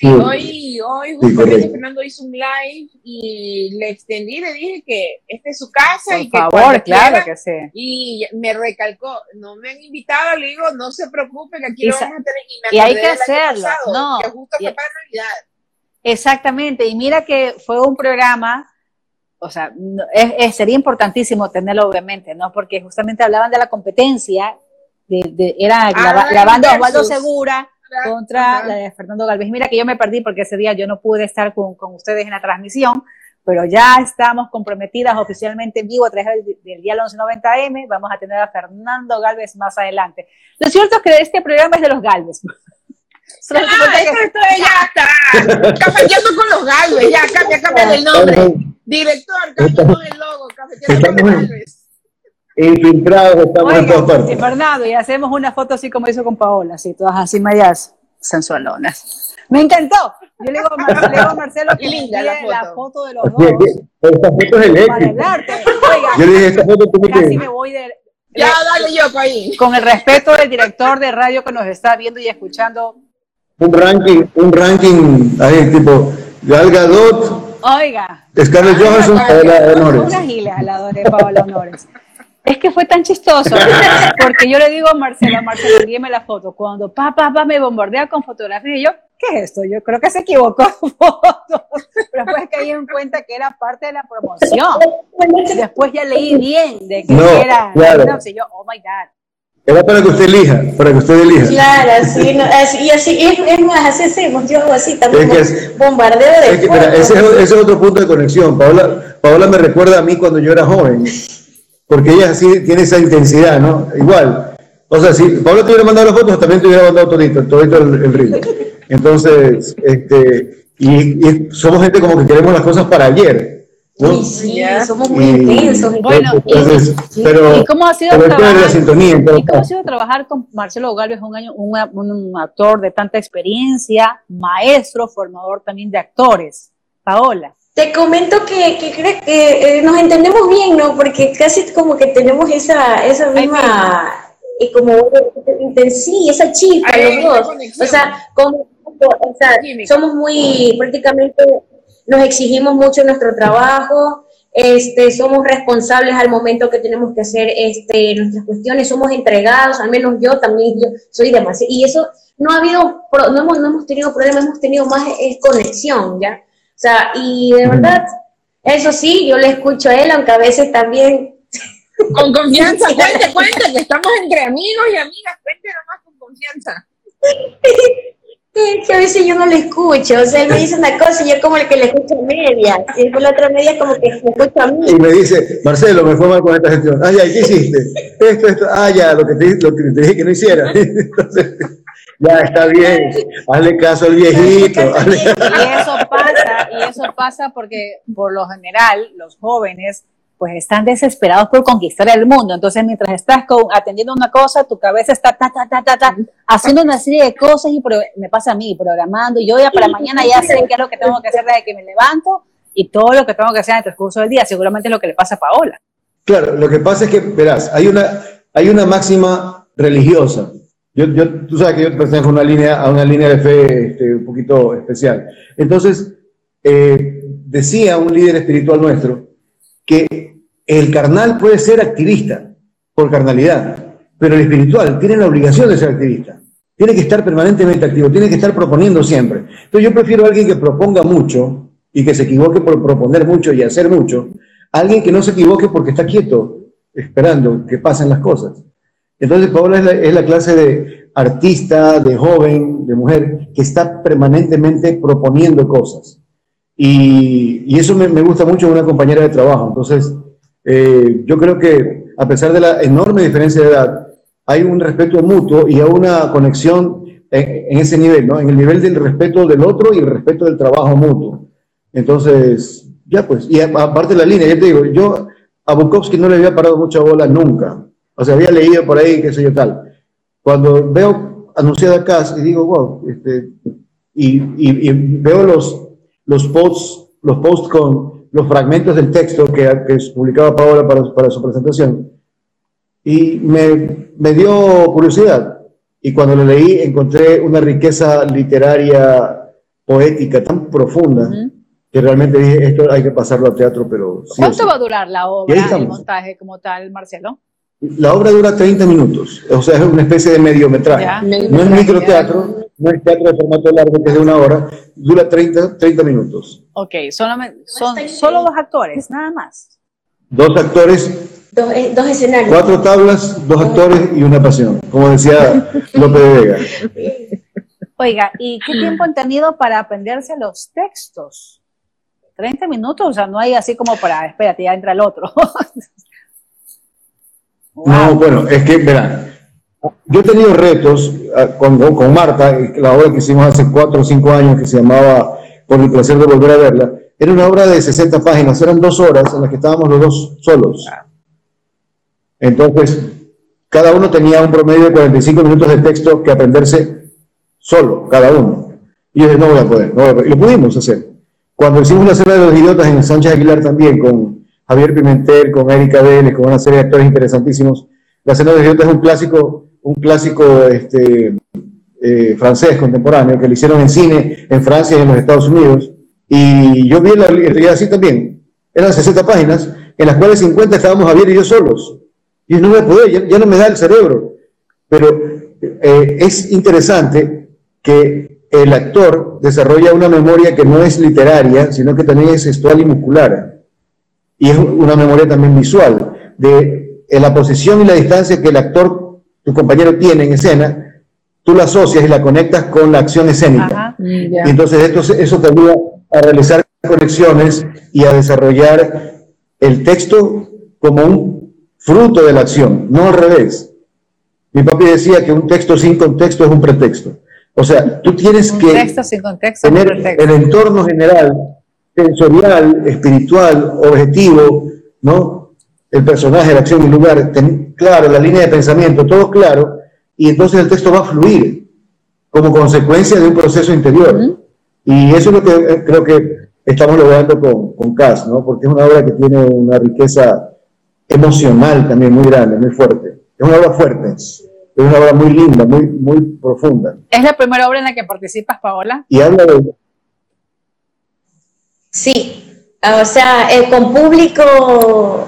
Sí, Sí. hoy, hoy Sí, justamente correcto. Fernando hizo un live y le extendí, le dije que esta es su casa y Por que favor, cuando claro quiera- que sí. y me recalcó, no me han invitado, le digo, no se preocupe que aquí Y lo vamos a tener. Y, me y hay que hacerlo, pasado, no, que justo y- fue para Navidad. Exactamente, y mira que fue un programa, o sea, no- es- es- sería importantísimo tenerlo obviamente, ¿no? Porque justamente hablaban de la competencia, de, de- era la, Ah, la banda de versus. Osvaldo Segura contra la de Fernando Galvez. Mira que yo me perdí porque ese día yo no pude estar con, con ustedes en la transmisión, pero ya estamos comprometidas oficialmente en vivo a través del, del día 1190M. Vamos a tener a Fernando Galvez más adelante. Lo cierto es que este programa es de los Galvez. Solo Ah, que- ya está. Cafeteando con los galvez, ya cambia, cambia el nombre. Director, cambia con el logo, cafeteando con los galvez. Infiltrados estamos en Oiga, todas partes. y Fernando, y hacemos una foto así como hizo con Paola, así, todas así medias sensualonas. Me encantó. Yo le digo a Marcelo, le digo a Marcelo que Linda me la envíe la foto. foto de los dos Esta foto es el éxito. arte. Oiga, Yo le dije, esta foto tiene casi me voy de... Ya, dale yo, ahí. Con el respeto del director de radio que nos está viendo y escuchando. Un ranking, un ranking ahí tipo Gal Gadot, Oiga, Scarlett Johansson, Paola de Honores. una gila a la de Paola Honores. Es que fue tan chistoso, porque yo le digo a Marcelo, Marcelo, envíeme la foto. Cuando papá, papá me bombardea con fotografías, y yo, ¿qué es esto? Yo creo que se equivocó foto. Pero después caí en cuenta que era parte de la promoción. Después ya leí bien de que No, era. claro. No, sí, yo, oh my God. Era para que usted elija, para que usted elija. Claro, así, no, así, y así, es, es más, así hacemos, yo hago así también, Es que es- bombardeo de Es que, mira, ese, es, ese es otro punto de conexión. Paola, Paola me recuerda a mí cuando yo era joven, porque ella así tiene esa intensidad, ¿no? Igual. O sea, si Paola te hubiera mandado las fotos, también te hubiera mandado todito, todito el, el ritmo. Entonces, este, y, y somos gente como que queremos las cosas para ayer, ¿no? Sí, sí, somos muy intensos. Bueno, entonces, y- pero, ¿Y cómo ha sido pero es chévere trabajar? la sintonía en todo ¿Y cómo ha caso. sido trabajar con Marcelo Galvez, un, año, un, un actor de tanta experiencia, maestro, formador también de actores? Paola. Te comento que, que, creo que eh, nos entendemos bien, ¿no? Porque casi como que tenemos esa, esa misma, y como, eh, sí, esa chispa, los dos. O sea, como, o sea, somos muy, prácticamente nos exigimos mucho nuestro trabajo, este, somos responsables al momento que tenemos que hacer este, nuestras cuestiones, somos entregados, al menos yo también yo soy demasiado, y eso no ha habido, no hemos, no hemos tenido problemas, hemos tenido más es conexión, ¿ya? O sea, y de verdad, eso sí, yo le escucho a él, aunque a veces también Con confianza, cuente, cuente, que estamos entre amigos y amigas, cuente nomás con confianza. que, que a veces yo no le escucho, o sea, él me dice una cosa y yo como el que le escucho a media, y después la otra media como que me escucho a mí. Y me dice, Marcelo, me fue mal con esta gestión. Ah, ya, ¿y ¿qué hiciste? Esto, esto, ah, ya, lo que te, lo que te dije que no hiciera. Entonces, ya, está bien, hazle caso al viejito. hazle- Y eso pasa, y eso pasa porque por lo general los jóvenes pues están desesperados por conquistar el mundo. Entonces, mientras estás con- atendiendo una cosa, tu cabeza está ta, ta, ta, ta, ta, haciendo una serie de cosas y pro- me pasa a mí, programando. Yo ya para mañana ya sé qué es lo que tengo que hacer desde que me levanto y todo lo que tengo que hacer en el transcurso del día. Seguramente es lo que le pasa a Paola. Claro, lo que pasa es que, verás, hay una, hay una máxima religiosa. Yo, yo, tú sabes que yo pertenezco a una línea, a una línea de fe este, un poquito especial. Entonces, eh, decía un líder espiritual nuestro que el carnal puede ser activista por carnalidad, pero el espiritual tiene la obligación de ser activista. Tiene que estar permanentemente activo, tiene que estar proponiendo siempre. Entonces yo prefiero a alguien que proponga mucho y que se equivoque por proponer mucho y hacer mucho, a alguien que no se equivoque porque está quieto, esperando que pasen las cosas. Entonces Paola es la, es la clase de artista, de joven, de mujer, que está permanentemente proponiendo cosas. Y, y eso me, me gusta mucho de una compañera de trabajo. Entonces, eh, yo creo que a pesar de la enorme diferencia de edad, hay un respeto mutuo y hay una conexión en, en ese nivel, ¿no? En el nivel del respeto del otro y el respeto del trabajo mutuo. Entonces, ya pues, y aparte de la línea, ya te digo, yo a Bukowski no le había parado mucha bola nunca. O sea, había leído por ahí, qué sé yo, tal. Cuando veo anunciada acá y digo, wow, este, y, y, y, veo los, los posts, los posts con los fragmentos del texto que, que publicaba Paola para, para su presentación, y me, me dio curiosidad. Y cuando lo leí encontré una riqueza literaria, poética tan profunda. Uh -huh que realmente dije, esto hay que pasarlo a teatro, pero... Sí ¿Cuánto sí. va a durar la obra, el montaje como tal, Marcelo? La obra dura 30 minutos, o sea, es una especie de mediometraje. Ya, no es microteatro, no es teatro de formato largo que es de una hora, dura 30, 30 minutos. Ok, solamente, son solo dos actores, nada más. Dos actores. Dos, eh, dos escenarios. Cuatro tablas, dos actores y una pasión, como decía López de Vega. Oiga, ¿y qué tiempo han tenido para aprenderse los textos? 30 minutos, o sea, no hay así como para, espérate, ya entra el otro. wow. No, bueno, es que, verán, yo he tenido retos ah, con, con Marta, la obra que hicimos hace 4 o 5 años que se llamaba Por el placer de volver a verla, era una obra de 60 páginas, eran dos horas en las que estábamos los dos solos. Entonces, cada uno tenía un promedio de 45 minutos de texto que aprenderse solo, cada uno. Y yo dije, no voy a poder, no voy a poder. Y lo pudimos hacer. Cuando hicimos la cena de los idiotas en Sánchez Aguilar también, con Javier Pimentel, con Erika Vélez, con una serie de actores interesantísimos, la cena de los idiotas es un clásico, un clásico este, eh, francés contemporáneo que lo hicieron en cine en Francia y en los Estados Unidos. Y yo vi la realidad así también. Eran 60 páginas, en las cuales 50 estábamos Javier y yo solos. Y no a poder, ya, no me da el cerebro. Pero eh, es interesante que el actor desarrolla una memoria que no es literaria, sino que también es gestual y muscular. Y es una memoria también visual, de, de la posición y la distancia que el actor, tu compañero, tiene en escena, tú la asocias y la conectas con la acción escénica. Ajá, yeah. Y entonces esto, eso te ayuda a realizar conexiones y a desarrollar el texto como un fruto de la acción, no al revés. Mi papi decía que un texto sin contexto es un pretexto. O sea, tú tienes que texto sin contexto, tener el entorno general, sensorial, espiritual, objetivo, ¿no? El personaje, la acción y el lugar, ten, claro, la línea de pensamiento, todo claro, y entonces el texto va a fluir como consecuencia de un proceso interior. Uh -huh. Y eso es lo que eh, creo que estamos logrando con, con Cass, ¿no? Porque es una obra que tiene una riqueza emocional también muy grande, muy fuerte. Es una obra fuerte. Es una obra muy linda, muy, muy profunda. ¿Es la primera obra en la que participas, Paola? Y habla de... Sí, o sea, eh, con público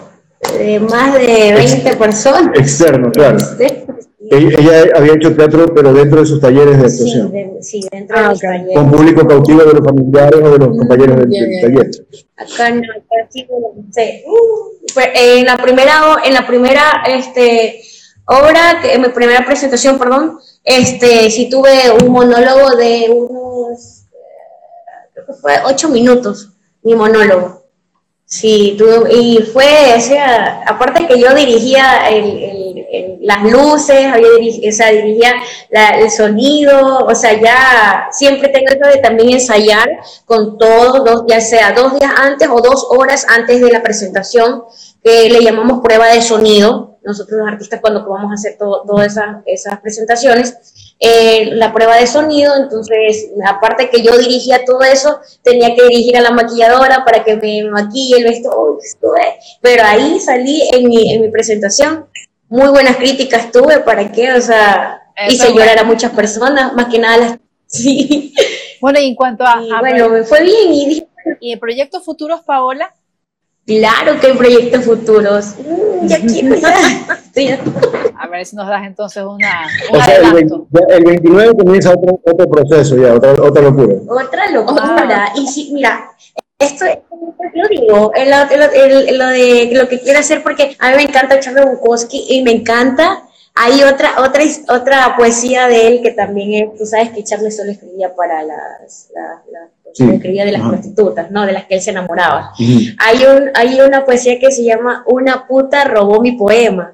de más de 20 personas. Externo, claro. Sí. Ella, ella, había hecho teatro, pero dentro de sus talleres de actuación. Sí, de, sí dentro ah, de los okay. talleres. Con público cautivo de los familiares o de los compañeros del, taller. Acá no, acá sí, no sé. Uh, pues, en la primera, en la primera, este obra, que, en mi primera presentación, perdón, este, sí tuve un monólogo de unos, creo que fue ocho minutos, mi monólogo. Sí, tuve, y fue, o sea, aparte que yo dirigía el, el, las luces, había dirigi, o sea, dirigía la, el sonido, o sea, ya siempre tengo eso de también ensayar con todo, dos, ya sea dos días antes o dos horas antes de la presentación, que le llamamos prueba de sonido, nosotros los artistas cuando vamos a hacer todo, todas esas presentaciones, eh, la prueba de sonido, entonces aparte que yo dirigía todo eso, tenía que dirigir a la maquilladora para que me maquille el vestuario, pero ahí salí en mi, en mi presentación, muy buenas críticas tuve, ¿para qué? O sea, eso hice llorar a muchas personas, más que nada las... Sí. Bueno, y en cuanto a... Y, a bueno, me fue bien y dije... ¿Y proyectos futuros, Paola? Claro que hay proyectos futuros. Mm, ya quiero ya. A ver si nos das entonces una. Un o sea, el, 20, el, 29 comienza otro, otro proceso ya, otra, otra locura. Otra locura. Ah. Y si, mira, esto lo digo, en lo, en, en lo, de lo que quiero hacer, porque a mí me encanta Charles Bukowski y me encanta. Hay otra, otra, otra poesía de él que también es, tú sabes que Charles solo escribía para las, las, las sí. escribía de las Ajá. prostitutas, ¿no? De las que él se enamoraba. Sí. Hay, un, hay una poesía que se llama Una puta robó mi poema.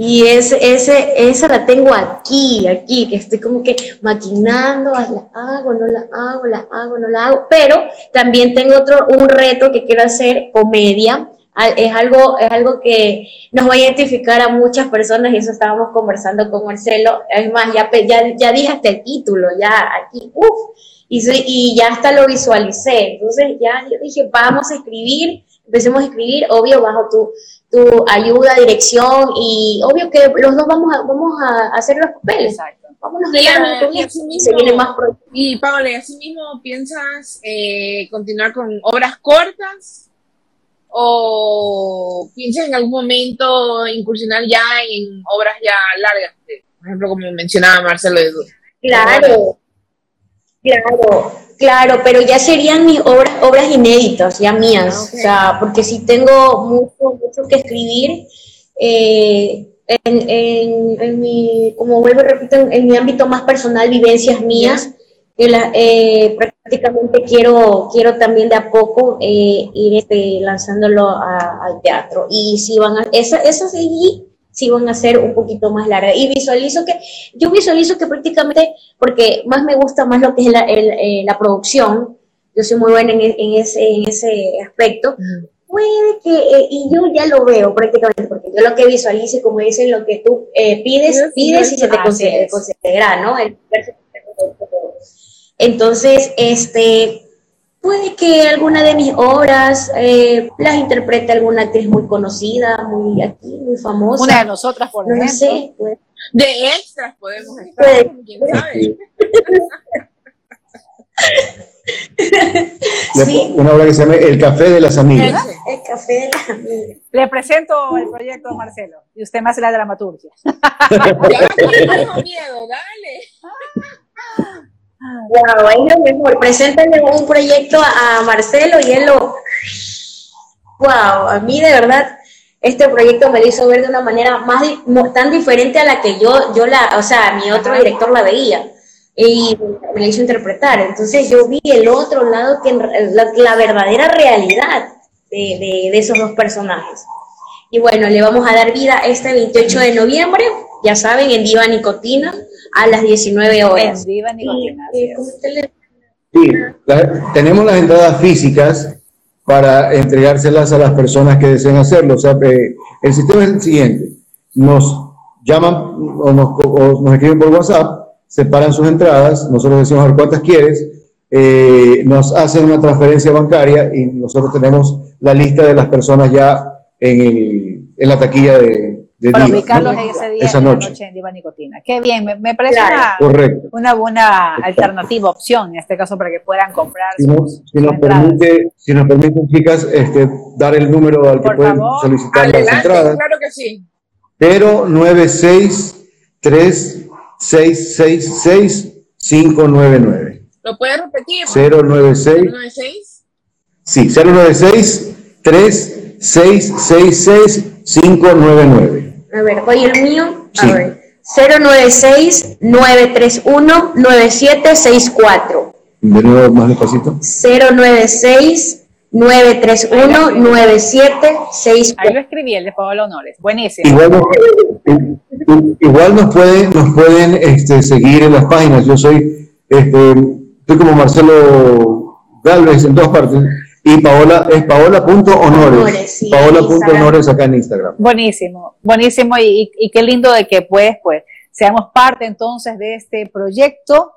Y ese, ese, esa la tengo aquí, aquí, que estoy como que maquinando, la hago, no la hago, la hago, no la hago. Pero también tengo otro, un reto que quiero hacer, comedia. Es algo, es algo que nos va a identificar a muchas personas y eso estábamos conversando con Marcelo. Es más, ya, ya, ya dije hasta el título, ya aquí, uff, y, y ya hasta lo visualicé. Entonces ya yo dije, vamos a escribir, empecemos a escribir, obvio, bajo tu tu ayuda, dirección y obvio que los dos vamos a, vamos a hacer los papeles. Exacto. Vámonos y, y, se viene más Y Paola, ¿y así mismo piensas eh, continuar con obras cortas? ¿O piensas en algún momento incursionar ya en obras ya largas? Por ejemplo, como mencionaba Marcelo. Claro, claro. Claro, pero ya serían mis obras, obras inéditas, ya mías, ah, o sea, porque si tengo mucho, mucho que escribir, eh, en, en, mi, como vuelvo y repito, en, mi ámbito más personal, vivencias mías, eh, prácticamente quiero, quiero también de a poco eh, ir este, lanzándolo al teatro. Y si van a, esa, esa sí, sí van a ser un poquito más largas. Y visualizo que, yo visualizo que prácticamente, porque más me gusta más lo que es la, eh, la producción, yo soy muy buena en, en, ese, en ese aspecto, puede que, eh, y yo ya lo veo prácticamente, porque yo lo que visualizo, como dicen, lo que tú eh, pides, pides y se te concederá, ¿no? Entonces, este, Puede que alguna de mis obras eh, las interprete alguna actriz muy conocida, muy aquí, muy famosa. Una de nosotras, por ejemplo. No sé, De extras podemos estar, quién sabe. sí. Una obra que se llama El Café de las Amigas. El Café de las Amigas. Le presento el proyecto Marcelo y usted más la dramaturgia. ya tengo miedo, dale. Wow, es mejor. Preséntale un proyecto a Marcelo y él lo. Wow, a mí de verdad este proyecto me lo hizo ver de una manera más tan diferente a la que yo, yo la, o sea, mi otro director la veía y me la hizo interpretar. Entonces yo vi el otro lado, que la, la verdadera realidad de, de, esos dos personajes. Y bueno, le vamos a dar vida este 28 de noviembre, ya saben, en Diva Nicotina a las 19 horas. Sí, tenemos las entradas físicas para entregárselas a las personas que deseen hacerlo. O sea, eh, el sistema es el siguiente. Nos llaman o nos, escriben por WhatsApp, separan sus entradas, nosotros decimos a ver cuántas quieres, eh, nos hacen una transferencia bancaria y nosotros tenemos la lista de las personas ya en, en la taquilla de, para ubicarlos ese día esa noche. en Diva Nicotina. Qué bien, me, parece una, buena alternativa, opción en este caso para que puedan comprar. Si, nos, permite, si nos permiten, chicas, este, dar el número al que pueden solicitar las entradas. Claro que sí. 096 3666 599. ¿Lo puedes repetir? 096 096 Sí, 096 3666 599. A ver, voy el mío. A ver. 096-931-9764. De nuevo, más despacito. 096-931-9764. Ahí lo escribí, el de Pablo Honores. Buenísimo. Igual, nos, igual nos pueden, nos pueden este, seguir en las páginas. Yo soy, este, estoy como Marcelo Galvez en todas partes. Y Paola es paola.honores. Paola.honores acá en Instagram. Buenísimo, buenísimo y, qué lindo de que pues, pues seamos parte entonces de este proyecto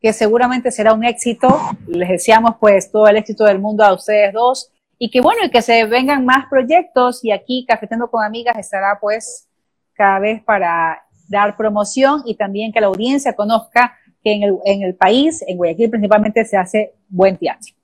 que seguramente será un éxito. Les deseamos pues todo el éxito del mundo a ustedes dos y que bueno, y que se vengan más proyectos y aquí Cafetando con Amigas estará pues cada vez para dar promoción y también que la audiencia conozca que en el, en el país, en Guayaquil principalmente, se hace buen teatro.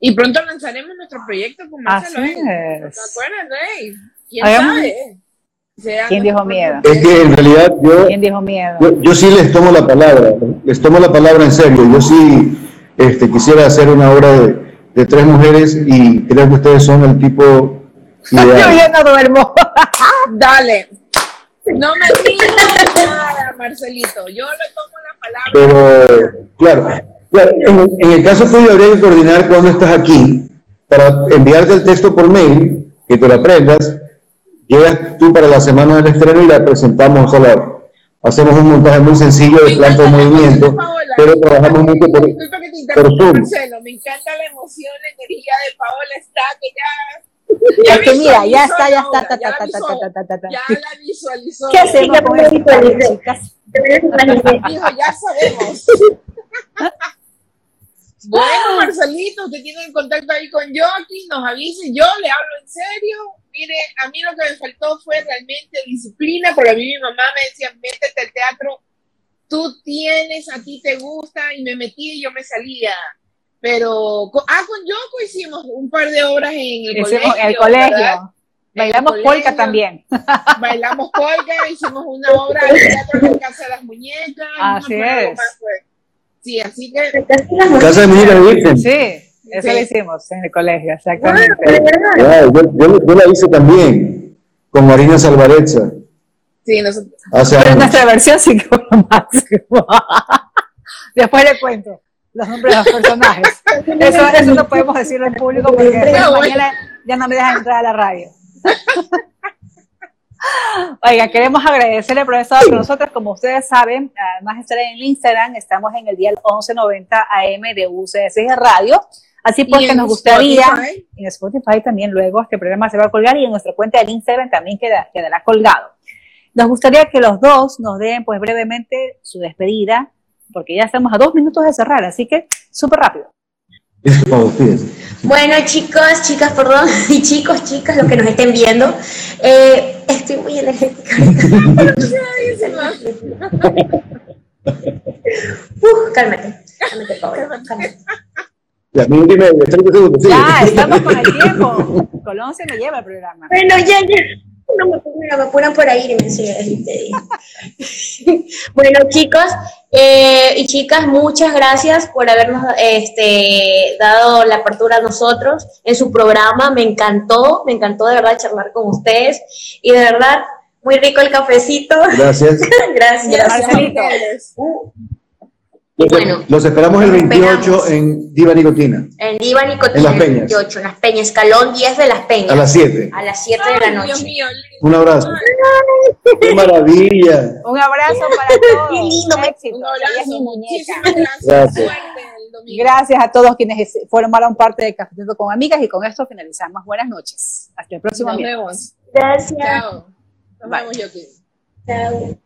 Y pronto lanzaremos nuestro proyecto con Marcelo. Así ¿eh? ¿Te acuerdas, Rey? ¿Quién sabe? ¿Quién dijo miedo? Es que en realidad yo, ¿Quién dijo miedo? Yo, sí les tomo la palabra, les tomo la palabra en serio. Yo sí este, quisiera hacer una obra de, de tres mujeres y creo que ustedes son el tipo ideal. Yo no duermo. Dale. No me digas nada, Marcelito. Yo le tomo la palabra. Pero, claro en, el caso tuyo habría que coordinar cuando estás aquí para enviarte el texto por mail, que te lo aprendas, Llegas tú para la semana del estreno y la presentamos a la, hacemos un montaje muy sencillo de planta de movimiento, pero trabajamos mucho por, por Zoom. Marcelo, me encanta la emoción, la energía de Paola está que ya ya que mira, ya está, ya está, ta, ta, ta, ta, Ya la visualizó. ¿Qué hacemos con esto, chicas? Dijo, ya sabemos. Bueno, Marcelito, usted tiene el contacto ahí con Joaquín, nos avise, yo le hablo en serio. Mire, a mí lo que me faltó fue realmente disciplina, porque a mí mi mamá me decía, métete al teatro, tú tienes, a ti te gusta, y me metí y yo me salía. Pero, ah, con Yoko hicimos un par de obras en el colegio. En el colegio. Bailamos polka también. Bailamos polka, hicimos una obra de teatro en Casa de las Muñecas. Así es. Sí, así que. Casa de Muñecas Sí, eso lo hicimos en el colegio, exactamente. yo, yo, la hice también con Marina Salvarezza. Sí, nosotros. Pero nuestra versión sí que fue máximo. Después le cuento los nombres de los personajes. Eso, eso no podemos decirlo en público porque mañana ya no me dejan entrar a la radio. Oiga, queremos agradecerle estar con nosotros. Como ustedes saben, además de estar en el Instagram, estamos en el día 1190 AM de UCS Radio. Así pues que nos gustaría, en Spotify también luego este programa se va a colgar y en nuestra cuenta del Instagram también queda, quedará colgado. Nos gustaría que los dos nos den pues brevemente su despedida, porque ya estamos a dos minutos de cerrar, así que súper rápido. Bueno, chicos, chicas, perdón, y chicos, chicas, los que nos estén viendo, eh, estoy muy energética. Uf, cálmate, cálmate, Paola, cálmate. Ya, Ya, estamos con el tiempo. Colón se me lleva el programa. Bueno, ya, ya no me, me apuran por ahí y me Bueno, chicos eh, y chicas, muchas gracias por habernos este, dado la apertura a nosotros en su programa. Me encantó, me encantó de verdad charlar con ustedes y de verdad muy rico el cafecito. Gracias. gracias. gracias. Los, bueno, los esperamos el 28 en Diva Nicotina. En Diva Nicotina. En Las Peñas. 28, en Las Peñas, escalón 10 de Las Peñas. A las 7. A las 7 de la noche. Dios mío, Un abrazo. ¡Qué maravilla! Un abrazo para todos. Qué lindo, éxito. Un abrazo. mi muñeca. gracias. Gracias. Gracias a todos quienes formaron parte de Cafetito con Amigas y con esto finalizamos. Buenas noches. Hasta el próximo Nos vemos. Gracias. Chao. Nos vemos, Joaquín. Chao.